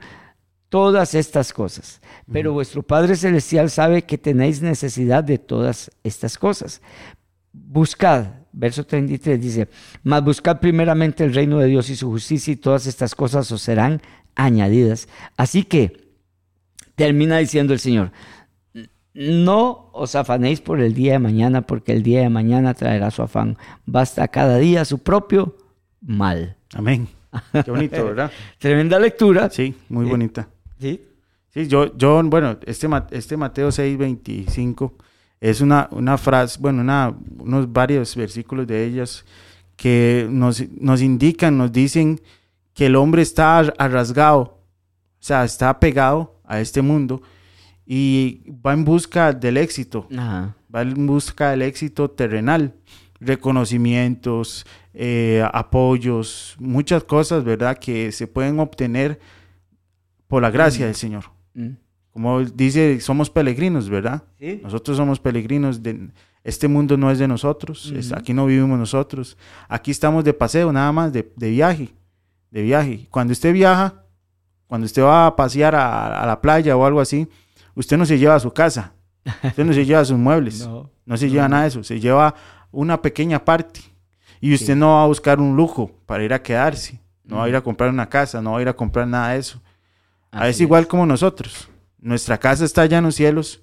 todas estas cosas, pero vuestro Padre Celestial sabe que tenéis necesidad de todas estas cosas. Buscad, verso 33 dice, mas buscad primeramente el reino de Dios y su justicia y todas estas cosas os serán añadidas. Así que, termina diciendo el Señor, no os afanéis por el día de mañana, porque el día de mañana traerá su afán. Basta cada día su propio mal. Amén. Qué bonito, <laughs> ¿verdad? Tremenda lectura. Sí, muy Sí. bonita. Sí. Sí, yo, yo bueno, este, este Mateo 6, 25 es una, una frase, bueno, una, unos varios versículos de ellas que nos, nos indican, nos dicen que el hombre está ar- arrasgado, o sea, está pegado a este mundo y va en busca del éxito, Ajá. va en busca del éxito terrenal, reconocimientos, eh, apoyos, muchas cosas, ¿verdad? Que se pueden obtener por la gracia del Señor. Mm. Como dice, somos peregrinos, ¿verdad? Sí. Nosotros somos peregrinos. De, este mundo no es de nosotros. es- aquí no vivimos nosotros. Aquí estamos de paseo, nada más, de, de viaje. De viaje. Cuando usted viaja, cuando usted va a pasear a, a la playa o algo así, usted no se lleva a su casa. Usted no se lleva sus muebles. <laughs> No. No se lleva nada de eso. Se lleva una pequeña parte. Y usted Sí. no va a buscar un lujo para ir a quedarse. No va a ir a comprar una casa. No va a ir a comprar nada de eso. Ah, es Así igual como nosotros. Nuestra casa está allá en los cielos.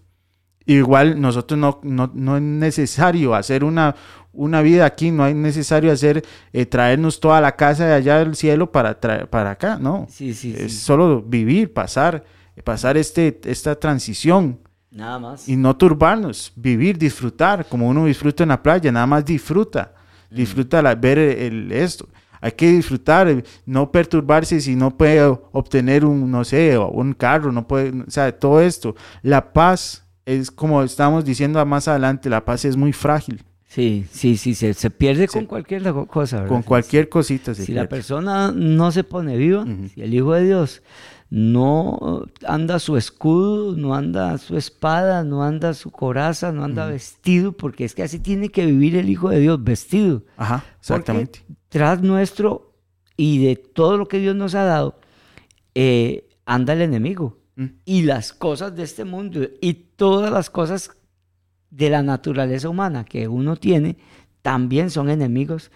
Igual nosotros no, no, no es necesario hacer una, una vida aquí, no es necesario hacer, eh, traernos toda la casa de allá del cielo para, traer, para acá, no. Sí, sí, sí. Es solo vivir, pasar, pasar este, esta transición Nada más. y no turbarnos, vivir, disfrutar, como uno disfruta en la playa, nada más disfruta, disfruta la- ver el, esto. Hay que disfrutar, eh, no perturbarse si no puede obtener un, no sé, un carro, no puede, o sea, todo esto. La paz es como estamos diciendo más adelante, la paz es muy frágil, Sí, sí, sí, se, se pierde Sí. con cualquier co- cosa. ¿verdad? con cualquier cosita se Si la persona no se pone viva, si el Hijo de Dios no anda su escudo, no anda su espada, no anda su coraza, no anda vestido, porque es que así tiene que vivir el Hijo de Dios, vestido. Ajá, exactamente. Porque tras nuestro y de todo lo que Dios nos ha dado, eh, anda el enemigo. Mm. Y las cosas de este mundo y todas las cosas de la naturaleza humana que uno tiene también son enemigos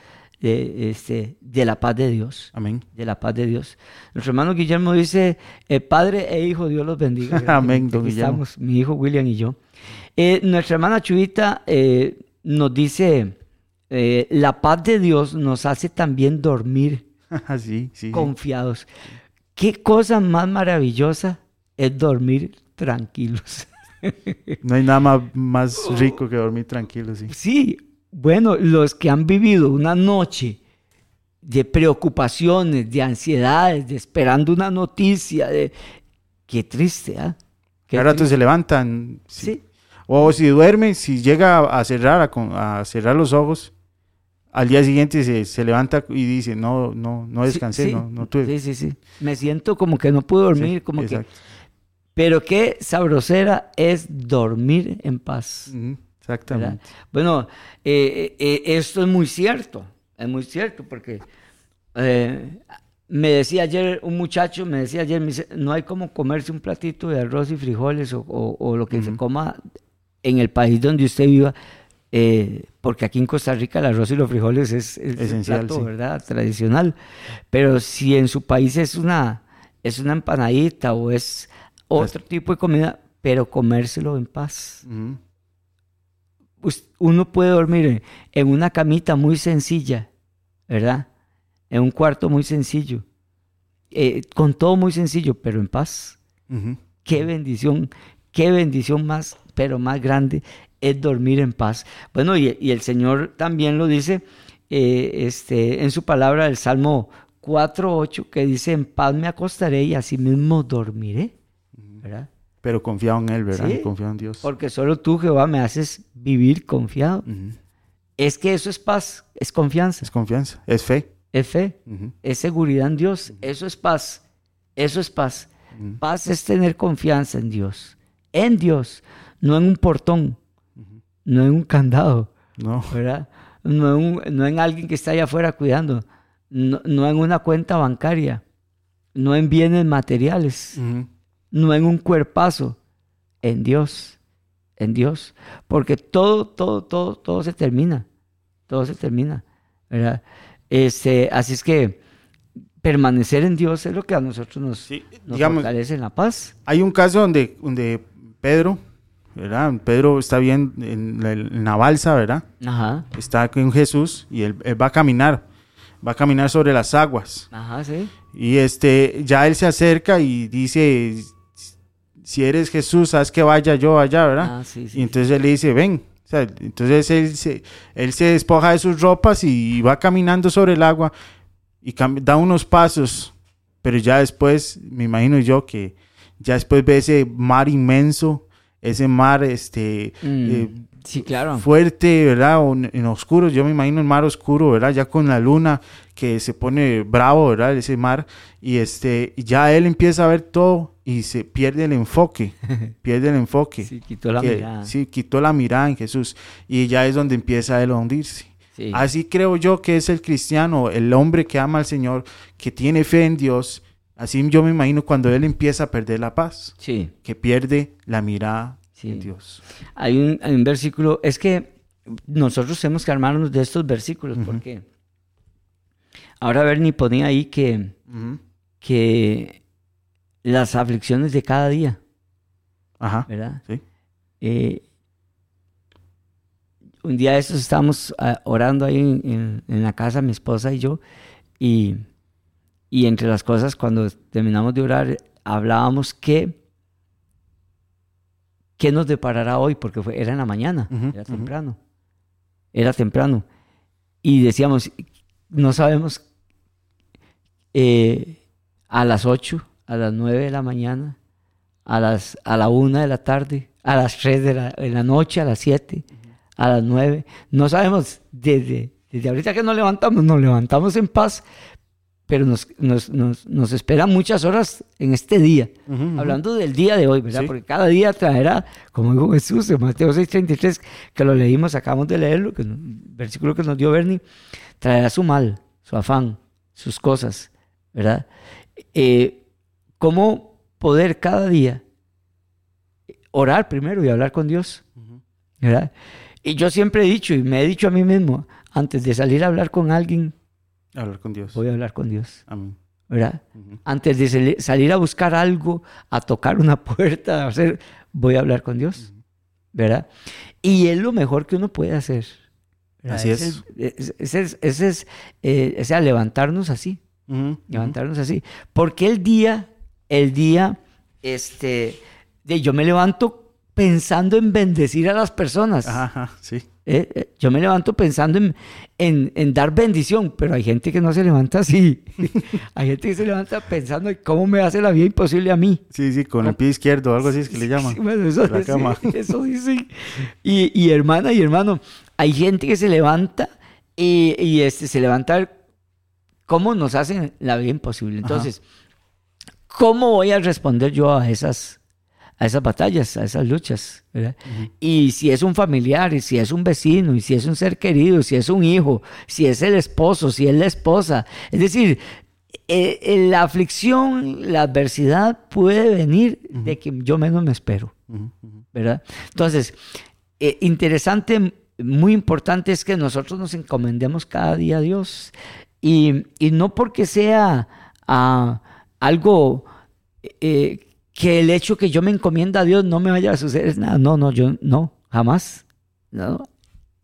de, este, de la paz de Dios. Amén. De la paz de Dios. Nuestro hermano Guillermo dice, eh, Padre e Hijo, Dios los bendiga. <laughs> Amén, don Guillermo. estamos, mi hijo William y yo. Eh, nuestra hermana Chuita eh, nos dice, eh, la paz de Dios nos hace también dormir <laughs> sí, sí. confiados. Qué cosa más maravillosa es dormir tranquilos. <laughs> No hay nada más, más rico que dormir tranquilo, sí. Sí, bueno, los que han vivido una noche de preocupaciones, de ansiedades, de esperando una noticia, de... Qué triste, ¿ah? Qué Cada rato triste. se levantan. sí. Sí, O si duerme, si llega a cerrar, a, cerrar los ojos, al día siguiente se, se levanta y dice, no, no, no descansé, sí, no, no tuve. Sí, sí, sí. Me siento como que no puedo dormir, como que... Pero qué sabrosera es dormir en paz. Exactamente. Bueno, eh, eh, esto es muy cierto, es muy cierto, porque eh, me decía ayer un muchacho, me decía ayer, me dice, no hay como comerse un platito de arroz y frijoles o, o- o lo que se coma en el país donde usted viva, eh, porque aquí en Costa Rica el arroz y los frijoles es, es Esencial, plato, sí. ¿verdad? Tradicional. Pero si en su país es una, es una empanadita o es otro tipo de comida, pero comérselo en paz uno puede dormir en- una camita muy sencilla, ¿verdad? En un cuarto muy sencillo, eh, con todo muy sencillo, pero en paz. Qué bendición, qué bendición más, pero más grande es dormir en paz. Bueno, y, y el Señor también lo dice eh, este, en su palabra, el Salmo 4.8, que dice, en paz me acostaré y asimismo dormiré, ¿verdad? Pero confiado en Él, ¿verdad? Sí. Confiado en Dios. Porque solo tú, Jehová, me haces vivir confiado. Es que eso es paz, es confianza, Es confianza, es fe. es fe, es seguridad en Dios. Eso es paz, eso es paz. Paz es tener confianza en Dios, en Dios, no en un portón, no en un candado, No, ¿verdad? No en, un- no en alguien que está allá afuera cuidando, no, no en una cuenta bancaria, no en bienes materiales, Ujú. No en un cuerpazo, en Dios, en Dios, porque todo, todo, todo, todo se termina, todo se termina, ¿verdad? Este, así es que permanecer en Dios es lo que a nosotros nos, Sí, nos digamos, fortalece en la paz. Hay un caso donde, donde Pedro, ¿verdad? Pedro está bien en la, en la balsa, ¿verdad? Ajá, Está con Jesús y él, él va a caminar, va a caminar sobre las aguas. ajá, sí. Y este, ya él se acerca y dice, si eres Jesús, haz que vaya yo allá, ¿verdad? Ah, sí, sí. Y entonces él le dice, ven. O sea, entonces él se, él se despoja de sus ropas y va caminando sobre el agua y da unos pasos, pero ya después, me imagino yo que ya después ve ese mar inmenso, ese mar este, Mm, eh, sí, claro. fuerte, ¿verdad? O en, oscuro, yo me imagino el mar oscuro, ¿verdad? Ya con la luna que se pone bravo, ¿verdad? Ese mar y este, ya él empieza a ver todo y se pierde el enfoque, <laughs> pierde el enfoque. Sí, quitó la que- mirada. Sí, quitó la mirada en Jesús y ya es donde empieza él a hundirse. Sí. Así creo yo que es el cristiano, el hombre que ama al Señor, que tiene fe en Dios. Así yo me imagino cuando él empieza a perder la paz, Sí, que pierde la mirada Sí. en Dios. hay un, hay un versículo, es que nosotros tenemos que armarnos de estos versículos, porque ahora Bernie ponía ahí que, que las aflicciones de cada día, Ajá. ¿verdad? Sí. Eh, un día de estos estábamos ah, orando ahí en, en- en la casa, mi esposa y yo, y, y entre las cosas, cuando terminamos de orar, hablábamos que, qué nos deparará hoy, porque fue, era en la mañana, era temprano, era temprano, y decíamos, no sabemos eh, a las 8, a las 9 de la mañana, a las a la 1 de la tarde, a las 3 de la, de la noche, a las 7, a las 9. No sabemos, desde, desde ahorita que nos levantamos, nos levantamos en paz, pero nos, nos, nos, nos esperan muchas horas en este día. Ujú, ujú. Hablando del día de hoy, ¿verdad? Sí. Porque cada día traerá, como dijo Jesús en Mateo 6:33, que lo leímos, acabamos de leerlo, que, no- versículo que nos dio Bernie, traerá su mal, su afán, sus cosas, ¿verdad? Eh, ¿Cómo poder cada día orar primero y hablar con Dios? ¿verdad? Y yo siempre he dicho, y me he dicho a mí mismo, antes de salir a hablar con alguien, Hablar con Dios. voy a hablar con Dios. Amén. ¿Verdad? Ujú. Antes de sali- salir a buscar algo, a tocar una <laughs> puerta, a hacer, voy a hablar con Dios. ¿Verdad? Y es lo mejor que uno puede hacer. ¿verdad? Así Ese es. Ese es, ese es, eh, o sea, levantarnos así. Ujú. levantarnos así. Porque el día, el día, este, de yo me levanto pensando en bendecir a las personas. Ajá, sí. Eh, eh, yo me levanto pensando en, en- en dar bendición, pero hay gente que no se levanta así. <laughs> hay gente que se levanta pensando en cómo me hace la vida imposible a mí. Sí, sí, con el pie izquierdo, algo así es que le llaman. Sí, bueno, eso, La sí, cama. <laughs> eso dicen. Y, y hermana y hermano, hay gente que se levanta y, y, este, se levanta cómo nos hacen la vida imposible. Ajá. ¿Cómo voy a responder yo a esas, a esas batallas, a esas luchas? Y si es un familiar, y si es un vecino, y si es un ser querido, si es un hijo, si es el esposo, si es la esposa. Es decir, eh, eh, la aflicción, la adversidad puede venir de que yo menos me espero. ¿verdad? Entonces, eh, interesante, muy importante es que nosotros nos encomendemos cada día a Dios. Y, y no porque sea ah, algo eh, que el hecho que yo me encomienda a Dios no me vaya a suceder nada. No, no, yo no, jamás. No.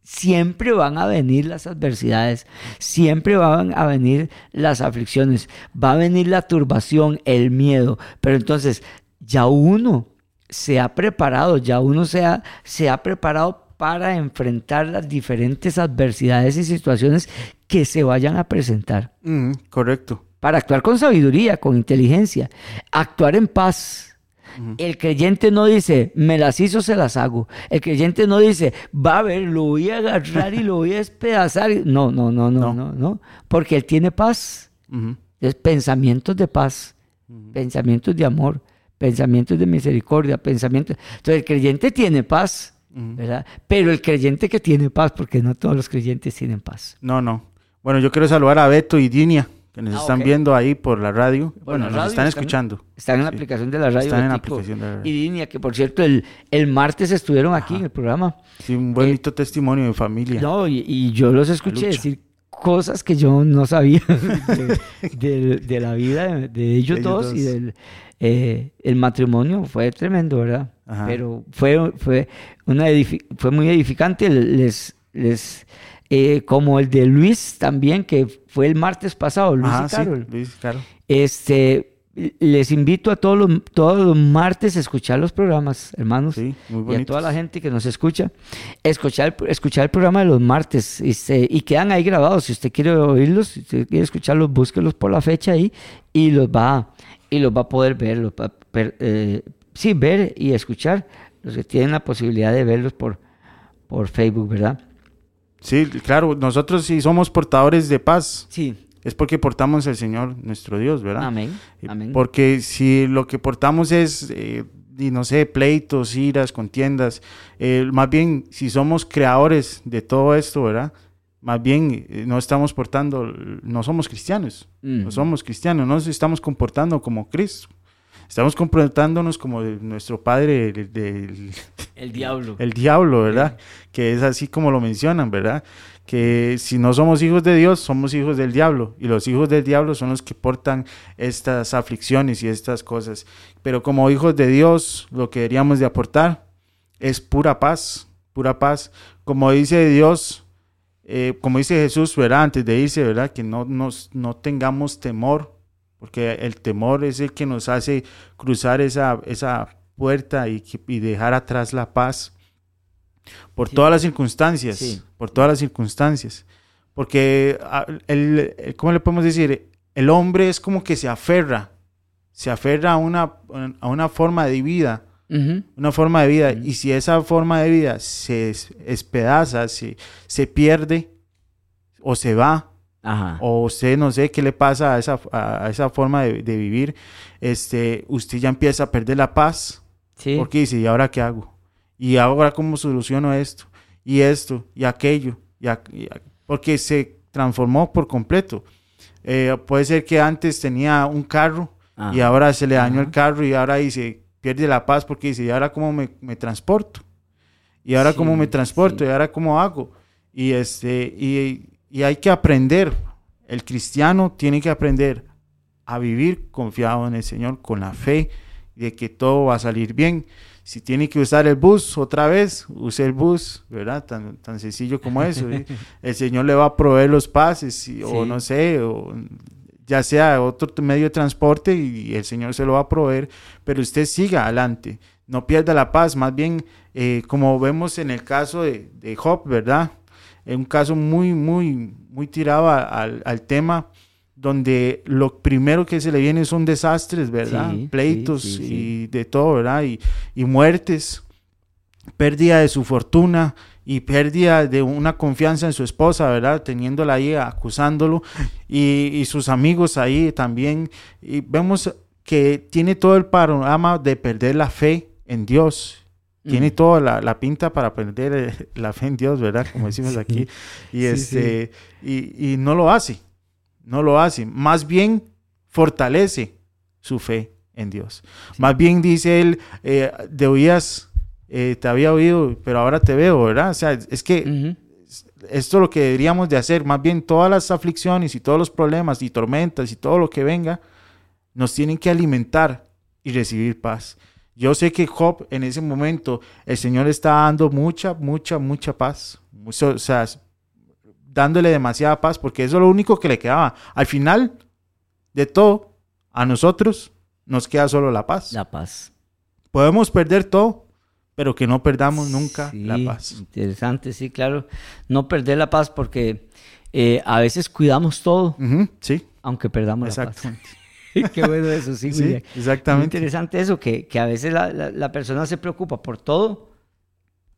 Siempre van a venir las adversidades, siempre van a venir las aflicciones, va a venir la turbación, el miedo. Pero entonces, ya uno se ha preparado, ya uno se ha, se ha preparado para enfrentar las diferentes adversidades y situaciones que se vayan a presentar. Ujú, correcto. Para actuar con sabiduría, con inteligencia, actuar en paz. El creyente no dice, me las hizo, se las hago. El creyente no dice, va a ver, lo voy a agarrar y lo voy a despedazar. No, no, no, no, No. no, no. Porque él tiene paz. Es pensamientos de paz, pensamientos de amor, pensamientos de misericordia, pensamientos. Entonces el creyente tiene paz. ¿verdad? Pero el creyente que tiene paz, porque no todos los creyentes tienen paz. No, no. Bueno, yo quiero saludar a Beto y Dinia, que nos Ah, están viendo ahí por la radio. Por Bueno, la nos radio, están están- escuchando. Están en la Sí. aplicación de la radio. Están en la aplicación de la radio. Y Dinia, que por cierto, el, el martes estuvieron aquí en el programa. Sí, un bonito testimonio de familia. Eh, No, y, y yo los escuché decir cosas que yo no sabía <laughs> de, de- de la vida de, de ellos ellos dos, dos. y del eh, el matrimonio fue tremendo, ¿verdad? Ajá. Pero fue, fue, una fue muy edificante. Les, les, eh, como el de Luis también, que fue el martes pasado, Luis Ajá, y sí, Carol. Luis, claro. Este, les invito a todos los, todos los martes a escuchar los programas, hermanos. Sí, muy Y a toda la gente que nos escucha, escuchar, escuchar el programa de los martes este, y quedan ahí grabados. Si usted quiere oírlos, si usted quiere escucharlos, búsquelos por la fecha ahí y los va, y los va a poder ver. Los va a per- eh, sí, ver y escuchar. Los que tienen la posibilidad de verlos por, por Facebook, ¿verdad? Sí, claro, nosotros sí somos portadores de paz. Sí. Es porque portamos al Señor nuestro Dios, ¿verdad? Amén. Eh, Amén. Porque si lo que portamos es, eh, y no sé, pleitos, iras, contiendas, eh, más bien si somos creadores de todo esto, ¿verdad? Más bien eh, no estamos portando, no somos cristianos, Mm. no somos cristianos, no nos estamos comportando como Cristo. Estamos comportándonos como nuestro padre, del, del- El diablo. el diablo, ¿verdad? Que es así como lo mencionan, ¿verdad? Que si no somos hijos de Dios, somos hijos del diablo. Y los hijos del diablo son los que portan estas aflicciones y estas cosas. Pero como hijos de Dios, lo que deberíamos de aportar es pura paz, pura paz. Como dice Dios, eh, como dice Jesús, ¿verdad? Antes de irse, ¿verdad? Que no, nos, no tengamos temor, porque el temor es el que nos hace cruzar esa, esa puerta y, y dejar atrás la paz por Sí. todas las circunstancias, Sí. por todas las circunstancias. Porque, ah, el, el- ¿cómo le podemos decir? El hombre es como que se aferra, se aferra a una, a una forma de vida, Ujú. una forma de vida. Ujú. Y si esa forma de vida se es- espedaza, se, se pierde o se va, Ajá. o usted no sé qué le pasa a esa, a, a esa forma de, de vivir, este, usted ya empieza a perder la paz. sí. Porque dice, ¿y ahora qué hago? ¿Y ahora cómo soluciono esto? Y esto, y aquello. Y ac- y ac- porque se transformó por completo. Eh, puede ser que antes tenía un carro y Ajá. ahora se le dañó Ajá. el carro y ahora dice, pierde la paz porque dice, ¿y ahora cómo me, me transporto? ¿Y ahora cómo Sí, me transporto? sí. ¿Y ahora cómo hago? Y, este, y, y hay que aprender. El cristiano tiene que aprender a vivir confiado en el Señor, con la fe de que todo va a salir bien. Si tiene que usar el bus otra vez, use el bus, ¿verdad? Tan, tan sencillo como eso. ¿eh? <laughs> El Señor le va a proveer los pases, y- o no sé, o ya sea otro medio de transporte y el Señor se lo va a proveer, pero usted siga adelante, no pierda la paz, más bien eh, como vemos en el caso de, de Job, ¿verdad? Es un caso muy, muy, muy tirado a- al, al tema donde lo primero que se le viene son desastres, ¿verdad? Sí, Pleitos sí, sí. y de todo, ¿verdad? Y, y muertes, pérdida de su fortuna y pérdida de una confianza en su esposa, ¿verdad? Teniéndola ahí acusándolo y, y sus amigos ahí también. Y vemos que tiene todo el panorama de perder la fe en Dios. Tiene Mm. toda la, la pinta para perder eh, <laughs> la fe en Dios, ¿verdad? Como decimos aquí. Y, Sí, este, Y, y no lo hace. No lo hace. Más bien fortalece su fe en Dios. Más bien dice él, eh, de oías, eh, te había oído, pero ahora te veo, ¿verdad? O sea, es que esto es lo que deberíamos de hacer. Más bien todas las aflicciones y todos los problemas y tormentas y todo lo que venga, nos tienen que alimentar y recibir paz. Yo sé que Job en ese momento, el Señor está dando mucha, mucha, mucha paz. Mucho, o sea, dándole demasiada paz, porque eso es lo único que le quedaba. Al final de todo, a nosotros nos queda solo la paz. La paz. Podemos perder todo, pero que no perdamos nunca Sí, la paz. Interesante, sí, claro. No perder la paz porque eh, a veces cuidamos todo, sí, aunque perdamos la paz. exactamente. <laughs> Qué bueno eso, sí, Sí, William. Muy exactamente. interesante eso, que, que a veces la, la- la persona se preocupa por todo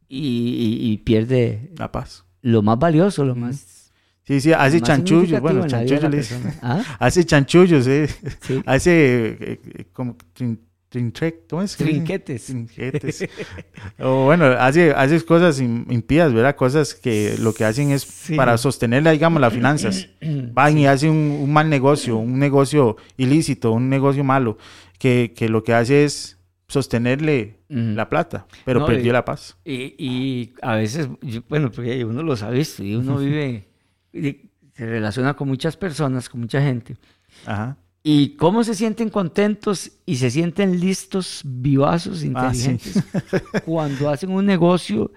y, y- y pierde La paz. lo más valioso, lo más. Sí, sí, hace chanchullos. Bueno, chanchullos le dice- persona. ¿Ah? Hace chanchullos, eh. Sí. Hace eh, eh, como trintrec, ¿cómo es? dicen? Trinquetes. Trinquetes. <laughs> o bueno, hace, hace cosas im- impías, ¿verdad? Cosas que lo que hacen es Sí. para sostener, digamos, las finanzas. <clears throat> Van y hacen un, un mal negocio, un negocio ilícito, un negocio malo, que, que lo que hace es sostenerle la plata, pero No, perdió y- la paz. Y, y a veces, yo- bueno, porque uno los ha visto y uno <laughs> vive, y se relaciona con muchas personas, con mucha gente. Ajá. Y cómo se sienten contentos y se sienten listos, vivazos, Ah, sí. inteligentes, <laughs> cuando hacen un negocio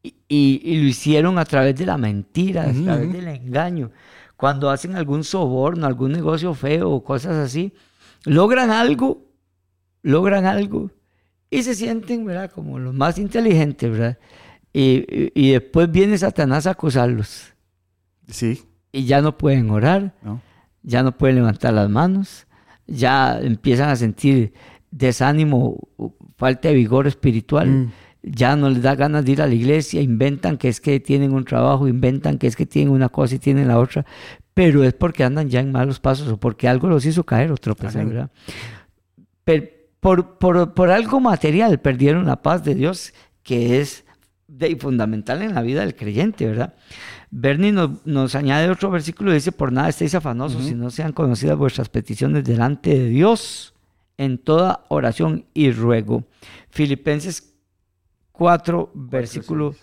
y, y- y lo hicieron a través de la mentira, a Ujú, través ujú. del engaño. Cuando hacen algún soborno, algún negocio feo o cosas así, logran algo, logran algo y se sienten, ¿verdad? Como los más inteligentes, ¿verdad? Y- y después viene Satanás a acusarlos Sí, y ya no pueden orar, ¿no? Ya no pueden levantar las manos, ya empiezan a sentir desánimo, falta de vigor espiritual, Mm. ya no les da ganas de ir a la iglesia, inventan que es que tienen un trabajo, inventan que es que tienen una cosa y tienen la otra, pero es porque andan ya en malos pasos o porque algo los hizo caer o tropezar. ¿verdad? Per- por, por- por algo material perdieron la paz de Dios, que es de- fundamental en la vida del creyente, ¿verdad? Bernie nos, nos añade otro versículo, dice, por nada estéis afanosos si no sean conocidas vuestras peticiones delante de Dios en toda oración y ruego. Filipenses 4, versículo,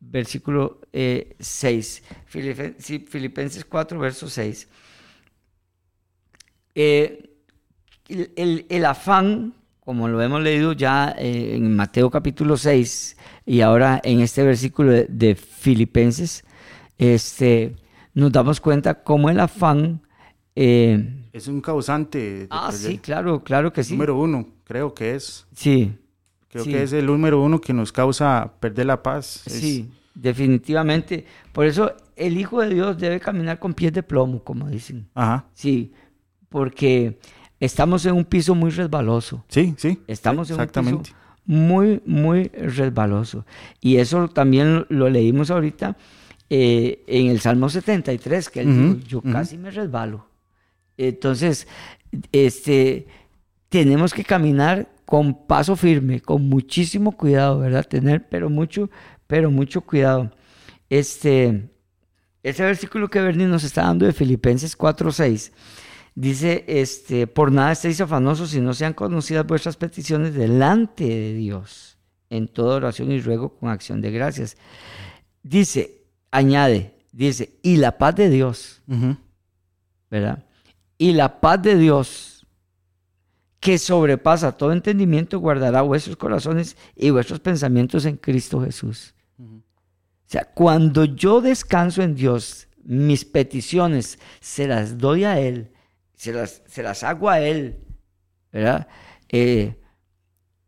versículo eh, 6. Filipe- sí, Filipenses 4, verso 6. Eh, el, el- el afán, como lo hemos leído ya eh, en Mateo capítulo 6 y ahora en este versículo de, de Filipenses, este, nos damos cuenta cómo el afán... eh, Es un causante. ah, sí, claro, claro que sí. Número uno, creo que es. Sí, Creo Sí. que es el número uno que nos causa perder la paz. Es- sí, definitivamente. Por eso el Hijo de Dios debe caminar con pies de plomo, como dicen. Ajá. Sí, porque estamos en un piso muy resbaloso. Sí, sí. Estamos sí, en un exactamente. piso muy, muy resbaloso. Y eso también lo leímos ahorita eh, en el Salmo 73, que él dijo, yo casi me resbalo. Entonces, este, tenemos que caminar con paso firme, con muchísimo cuidado, ¿verdad? Tener, pero mucho, pero mucho cuidado. Este, ese versículo que Bernie nos está dando de Filipenses 4:6 dice, este, por nada estéis afanosos si no sean conocidas vuestras peticiones delante de Dios, en toda oración y ruego con acción de gracias. Dice, añade, dice, y la paz de Dios. ¿verdad? Y la paz de Dios, que sobrepasa todo entendimiento, guardará vuestros corazones y vuestros pensamientos en Cristo Jesús. O sea, cuando yo descanso en Dios, mis peticiones se las doy a Él, se las, se las hago a Él, ¿verdad? Eh,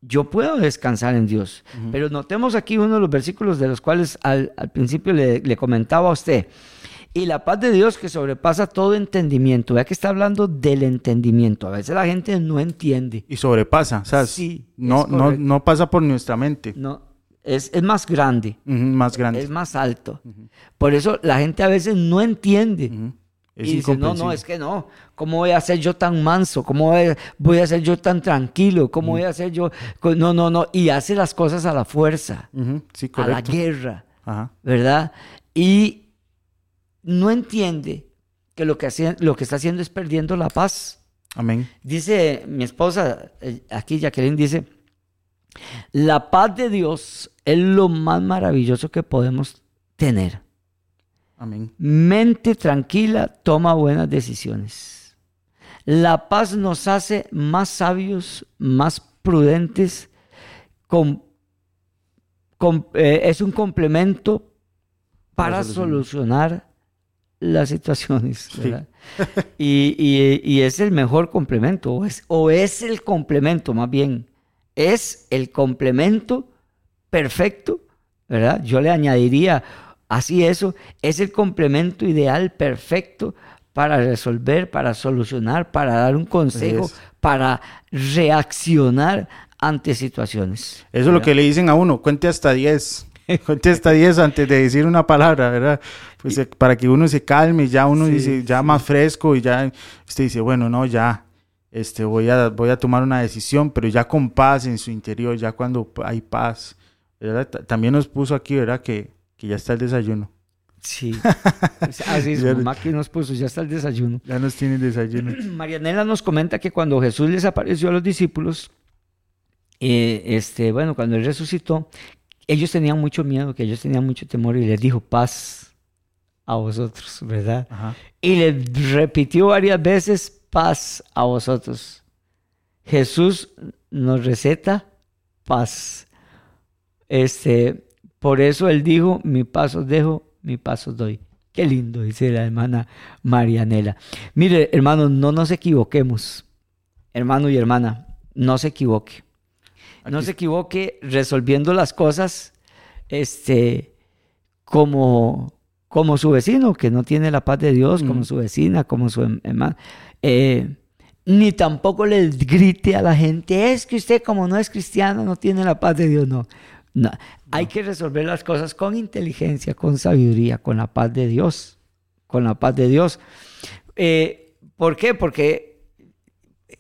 yo puedo descansar en Dios. Pero notemos aquí uno de los versículos de los cuales al, al principio le, le, comentaba a usted. Y la paz de Dios que sobrepasa todo entendimiento. Vea que está hablando del entendimiento. A veces la gente no entiende. Y sobrepasa. O sea, Sí, no, no, no pasa por nuestra mente. No, es, es más grande, más grande. es más alto. Por eso la gente a veces no entiende. Es y dice, no, no, es que no. ¿Cómo voy a ser yo tan manso? ¿Cómo voy a, ser yo tan tranquilo? ¿Cómo voy a ser yo? No, no, no. Y hace las cosas a la fuerza, Sí, a la guerra, Ajá. ¿verdad? Y no entiende que lo que, hace- lo que está haciendo es perdiendo la paz. Amén. Dice mi esposa, eh, aquí Jacqueline dice, la paz de Dios es lo más maravilloso que podemos tener. Amén. Mente tranquila toma buenas decisiones. La paz nos hace más sabios, más prudentes. eh, es un complemento para, Para solucionar las situaciones. Sí. ¿verdad? Y, y- y es el mejor complemento, o es, o es el complemento más bien. Es el complemento perfecto, ¿verdad? Yo le añadiría así eso, es el complemento ideal perfecto para resolver, para solucionar, para dar un consejo, es. para reaccionar ante situaciones. Eso es lo que le dicen a uno, cuente hasta 10. <laughs> Cuente hasta 10 antes de decir una palabra, ¿verdad? Pues eh, para que uno se calme, ya uno Sí, dice, ya más fresco y ya usted dice, bueno, no, ya, este, voy a, voy a tomar una decisión, pero ya con paz en su interior, ya cuando hay paz, ¿verdad? Ta- También nos puso aquí, ¿verdad? Que, que ya está el desayuno. Sí. <laughs> Así es, mamá aquí nos puso, ya está el desayuno. Ya nos tiene el desayuno. <clears throat> Marianela nos comenta que cuando Jesús les apareció a los discípulos, eh, este, bueno, cuando él resucitó, ellos tenían mucho miedo, que ellos tenían mucho temor y les dijo paz a vosotros, ¿verdad? Ajá. Y les repitió varias veces paz a vosotros. Jesús nos receta paz. Este, por eso él dijo, mi paz os dejo, mi paz os doy. Qué lindo, dice la hermana Marianela. Mire, hermanos, no nos equivoquemos. Hermano y hermana, no se equivoque. No Aquí- se equivoque resolviendo las cosas este, como, como su vecino, que no tiene la paz de Dios, como su vecina, como su hem- hermana. Eh, ni tampoco le grite a la gente, es que usted como no es cristiano no tiene la paz de Dios, no. No, Hay que resolver las cosas con inteligencia, con sabiduría, con la paz de Dios, con la paz de Dios. Eh, ¿Por qué? Porque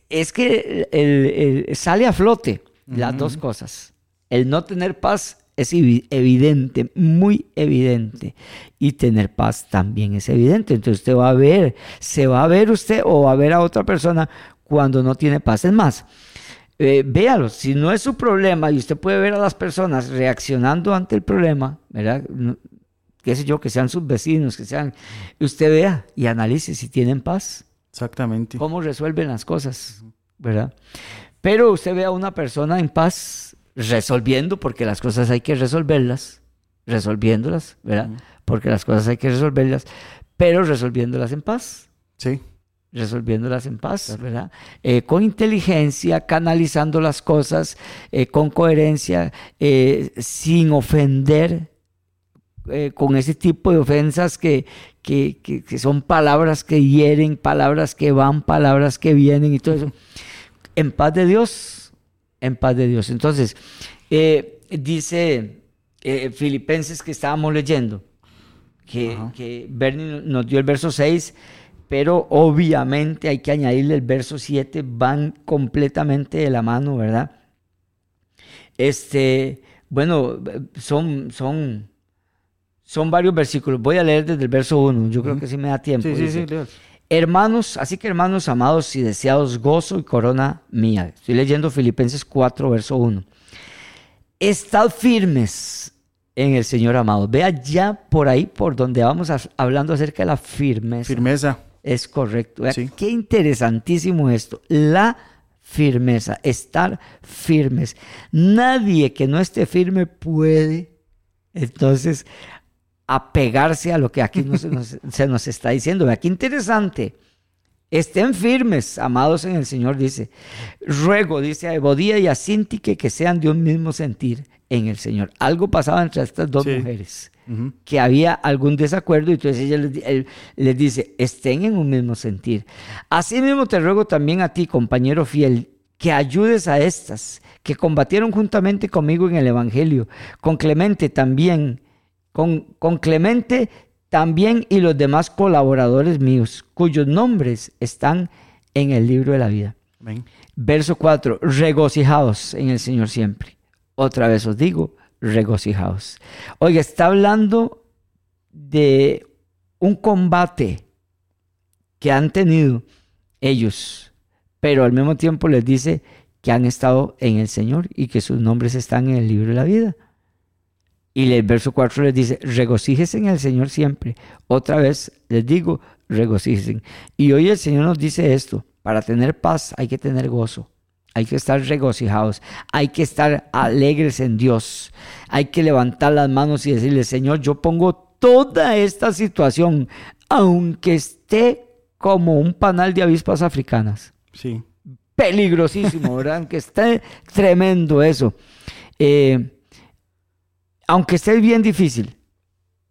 es que el- el- sale a flote las dos cosas. El no tener paz es evi- evidente, muy evidente. Y tener paz también es evidente. Entonces usted va a ver, se va a ver usted o va a ver a otra persona cuando no tiene paz. Es más, eh, véalo, si no es su problema y usted puede ver a las personas reaccionando ante el problema, ¿verdad? No- qué sé yo, que sean sus vecinos, que sean, usted vea y analice si tienen paz Exactamente. cómo resuelven las cosas, ¿verdad? Pero usted ve a una persona en paz resolviendo, porque las cosas hay que resolverlas, resolviéndolas, ¿verdad? Porque las cosas hay que resolverlas, pero resolviéndolas en paz, Sí. Resolviéndolas en paz, ¿verdad? Eh, con inteligencia, canalizando las cosas, eh, con coherencia, eh, sin ofender, con ese tipo de ofensas que, que, que- que son palabras que hieren, palabras que van, palabras que vienen y todo eso. En paz de Dios, en paz de Dios. Entonces, dice Filipenses que estábamos leyendo, que Bernie nos dio el verso 6, pero obviamente hay que añadirle el verso 7, van completamente de la mano, ¿verdad? Este, bueno, son, son, son varios versículos. Voy a leer desde el verso 1, yo creo que sí me da tiempo. Sí, sí, dice, sí. Hermanos, así que hermanos amados y deseados, gozo y corona mía. Estoy leyendo Filipenses 4, verso 1. Estad firmes en el Señor amado. Vea ya por ahí, por donde vamos a- hablando acerca de la firmeza. Firmeza. Es correcto. Qué interesantísimo esto. La firmeza, estar firmes. Nadie que no esté firme puede, entonces, apegarse a lo que aquí <laughs> se nos está diciendo. Vea, qué interesante. Estén firmes, amados en el Señor, dice. Ruego, dice a Ebodía y a Sintique que sean de un mismo sentir en el Señor. Algo pasaba entre estas dos mujeres, que había algún desacuerdo y entonces ella les, les, dice, estén en un mismo sentir. Asimismo te ruego también a ti, compañero fiel, que ayudes a estas, que combatieron juntamente conmigo en el Evangelio, con Clemente también, con, con Clemente también y los demás colaboradores míos, cuyos nombres están en el libro de la vida. Verso 4, regocijaos en el Señor siempre. Otra vez os digo, regocijaos. Oiga, está hablando de un combate que han tenido ellos, pero al mismo tiempo les dice que han estado en el Señor y que sus nombres están en el libro de la vida. Y el verso 4 les dice, regocíjese en el Señor siempre. Otra vez les digo, regocíjense. Y hoy el Señor nos dice esto, para tener paz hay que tener gozo. Hay que estar regocijados, hay que estar alegres en Dios, hay que levantar las manos y decirle, Señor, yo pongo toda esta situación, aunque esté como un panal de avispas africanas. Sí. Peligrosísimo, <laughs> ¿verdad? aunque esté tremendo eso. Eh, aunque esté bien difícil,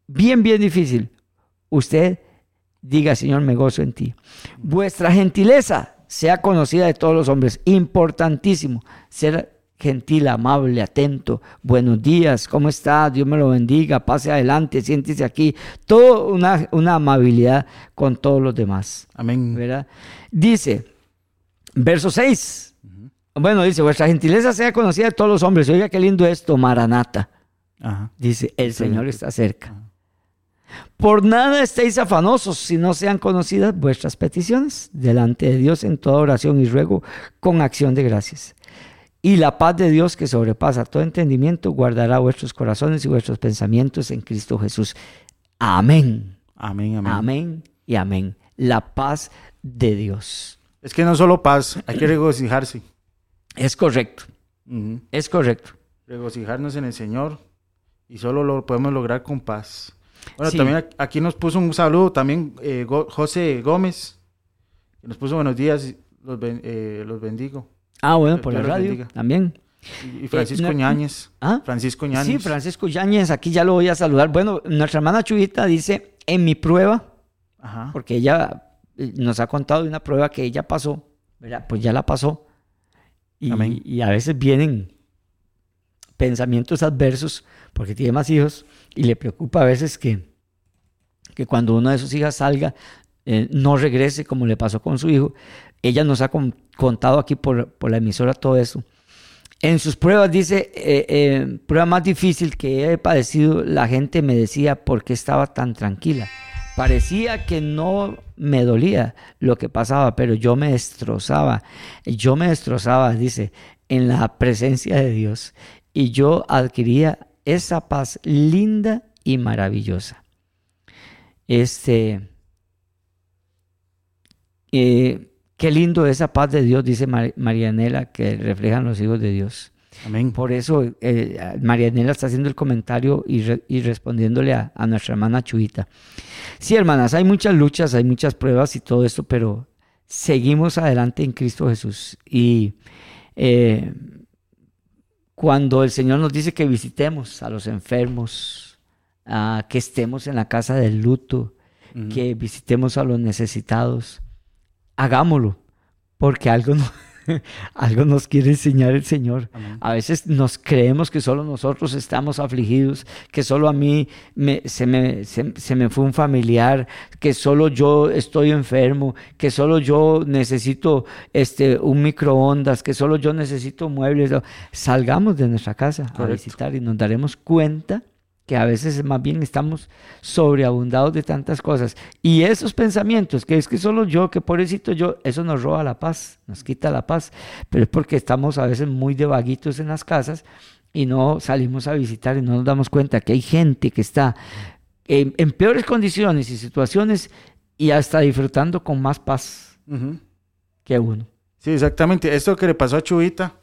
bien, bien difícil, usted diga, Señor, me gozo en ti. Vuestra gentileza sea conocida de todos los hombres. Importantísimo ser gentil, amable, atento. Buenos días, ¿cómo está? Dios me lo bendiga, pase adelante, siéntese aquí. Todo una, una amabilidad con todos los demás. Amén. ¿verdad? Dice, verso 6. Bueno, dice, vuestra gentileza sea conocida de todos los hombres. Oiga, qué lindo esto, Maranata. Dice, el Señor está cerca. Por nada estéis afanosos si no sean conocidas vuestras peticiones delante de Dios en toda oración y ruego con acción de gracias. Y la paz de Dios que sobrepasa todo entendimiento guardará vuestros corazones y vuestros pensamientos en Cristo Jesús. Amén. Amén, amén. Amén y amén. La paz de Dios. Es que no solo paz, hay que regocijarse. Es correcto. Es correcto. Regocijarnos en el Señor y solo lo podemos lograr con paz. Bueno, también aquí nos puso un saludo también eh, José Gómez, nos puso buenos días, los, eh, los bendigo. Ah, bueno, por la radio también. Y, Francisco eh. ¿Ah? Francisco Ñáñez. Sí, Francisco Ñáñez, aquí ya lo voy a saludar. Bueno, nuestra hermana Chuyita dice, en mi prueba, porque ella nos ha contado de una prueba que ella pasó, ¿verdad? Pues ya la pasó. Y, y a veces vienen pensamientos adversos porque tiene más hijos y le preocupa a veces que, que cuando una de sus hijas salga, eh, no regrese como le pasó con su hijo. Ella nos ha contado aquí por, la emisora todo eso. En sus pruebas dice, eh, eh, prueba más difícil que he padecido, la gente me decía por qué estaba tan tranquila. Parecía que no me dolía lo que pasaba, pero yo me destrozaba. Yo me destrozaba, dice, en la presencia de Dios. Y yo adquiría esa paz linda y maravillosa. Este, eh, qué lindo esa paz de Dios, dice Marianela, que reflejan los hijos de Dios. Amén. Por eso eh, Marianela está haciendo el comentario y, respondiéndole a, nuestra hermana Chuita. Sí, hermanas, hay muchas luchas, hay muchas pruebas y todo esto, pero seguimos adelante en Cristo Jesús. Y eh, cuando el Señor nos dice que visitemos a los enfermos, que estemos en la casa del luto, que visitemos a los necesitados, hagámoslo, porque algo no, <laughs> Algo nos quiere enseñar el Señor. A veces nos creemos que solo nosotros estamos afligidos, que solo a mí me, se, me, se, me fue un familiar, que solo yo estoy enfermo, que solo yo necesito este, un microondas, que solo yo necesito muebles. Salgamos de nuestra casa a visitar y nos daremos cuenta que a veces más bien estamos sobreabundados de tantas cosas. Y esos pensamientos, que es que solo yo, que pobrecito yo, eso nos roba la paz, nos quita la paz, pero es porque estamos a veces muy de vaguitos en las casas y no salimos a visitar y no nos damos cuenta que hay gente que está en, peores condiciones y situaciones y hasta disfrutando con más paz que uno. Sí, exactamente. Esto que le pasó a Chubita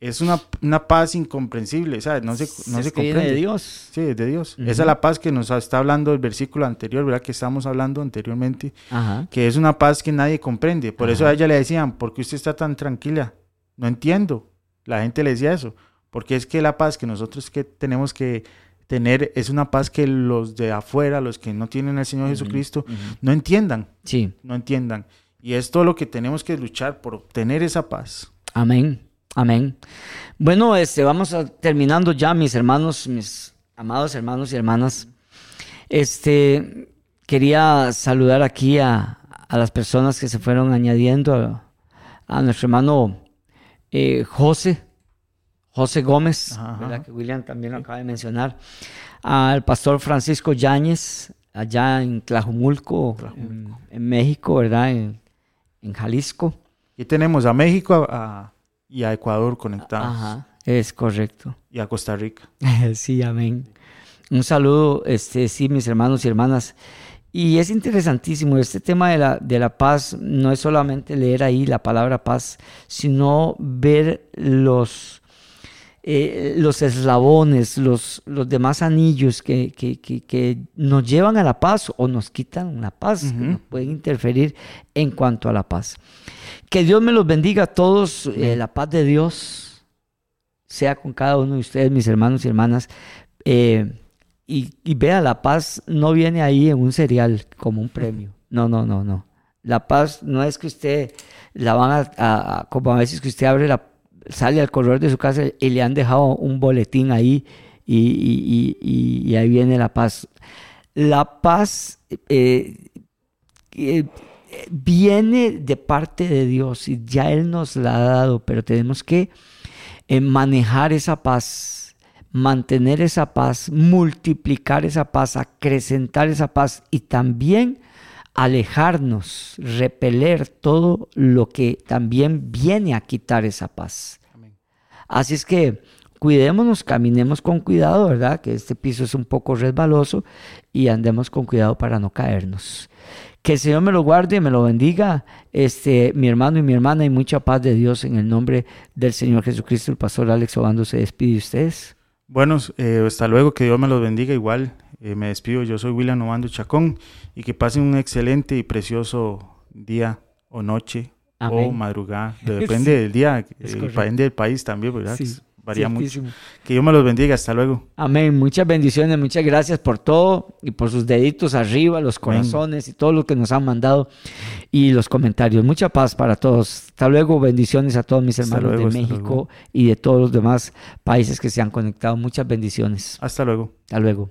es una, una, paz incomprensible, ¿sabes? No se, no se comprende. de Dios. Sí, es de Dios. Esa es la paz que nos está hablando el versículo anterior, ¿verdad? Que estamos hablando anteriormente. Que es una paz que nadie comprende. Por eso a ella le decían, ¿por qué usted está tan tranquila? No entiendo. La gente le decía eso. Porque es que la paz que nosotros que tenemos que tener es una paz que los de afuera, los que no tienen al Señor Jesucristo, no entiendan. Sí. No entiendan. Y es todo lo que tenemos que luchar por obtener esa paz. Amén. Amén. Bueno, este, vamos a, terminando ya, mis hermanos, mis amados hermanos y hermanas. Este, quería saludar aquí a, las personas que se fueron añadiendo, a, nuestro hermano eh, José, José Gómez, que William también lo acaba de mencionar, al pastor Francisco Yáñez, allá en Tlajumulco, En, México, ¿verdad? En, Jalisco. Y tenemos a México y a Ecuador conectados. Ajá, es correcto. Y a Costa Rica. <laughs> sí, amén. Un saludo, este, sí, mis hermanos y hermanas. Y es interesantísimo, este tema de la, de la paz no es solamente leer ahí la palabra paz, sino ver los, eh, los eslabones, los, los demás anillos que, que, nos llevan a la paz o nos quitan la paz, pueden interferir en cuanto a la paz. Que Dios me los bendiga a todos, eh, la paz de Dios sea con cada uno de ustedes, mis hermanos y hermanas. Eh, y, vea, la paz no viene ahí en un cereal como un premio. No, no, no, no. La paz no es que usted la van a como a veces que usted abre la sale al corredor de su casa y le han dejado un boletín ahí y, ahí viene la paz. La paz eh, eh, viene de parte de Dios y ya Él nos la ha dado, pero tenemos que eh, manejar esa paz, mantener esa paz, multiplicar esa paz, acrecentar esa paz y también alejarnos, repeler todo lo que también viene a quitar esa paz. Así es que cuidémonos, caminemos con cuidado, ¿verdad? Que este piso es un poco resbaloso y andemos con cuidado para no caernos. Que el Señor me lo guarde y me lo bendiga, este, mi hermano y mi hermana, y mucha paz de Dios en el nombre del Señor Jesucristo. El pastor Alex Obando se despide de ustedes. Bueno, eh, hasta luego, que Dios me los bendiga igual. Eh, me despido, yo soy William Obando Chacón y que pasen un excelente y precioso día o noche o madrugada, <laughs> depende del día, depende del país también, ¿verdad? Varía mucho. Que Dios me los bendiga, hasta luego. Amén, muchas bendiciones, muchas gracias por todo y por sus deditos arriba, los corazones y todo lo que nos han mandado y los comentarios. Mucha paz para todos. Hasta luego, bendiciones a todos mis hermanos de México y de todos los demás países que se han conectado. Muchas bendiciones. Hasta luego. Hasta luego.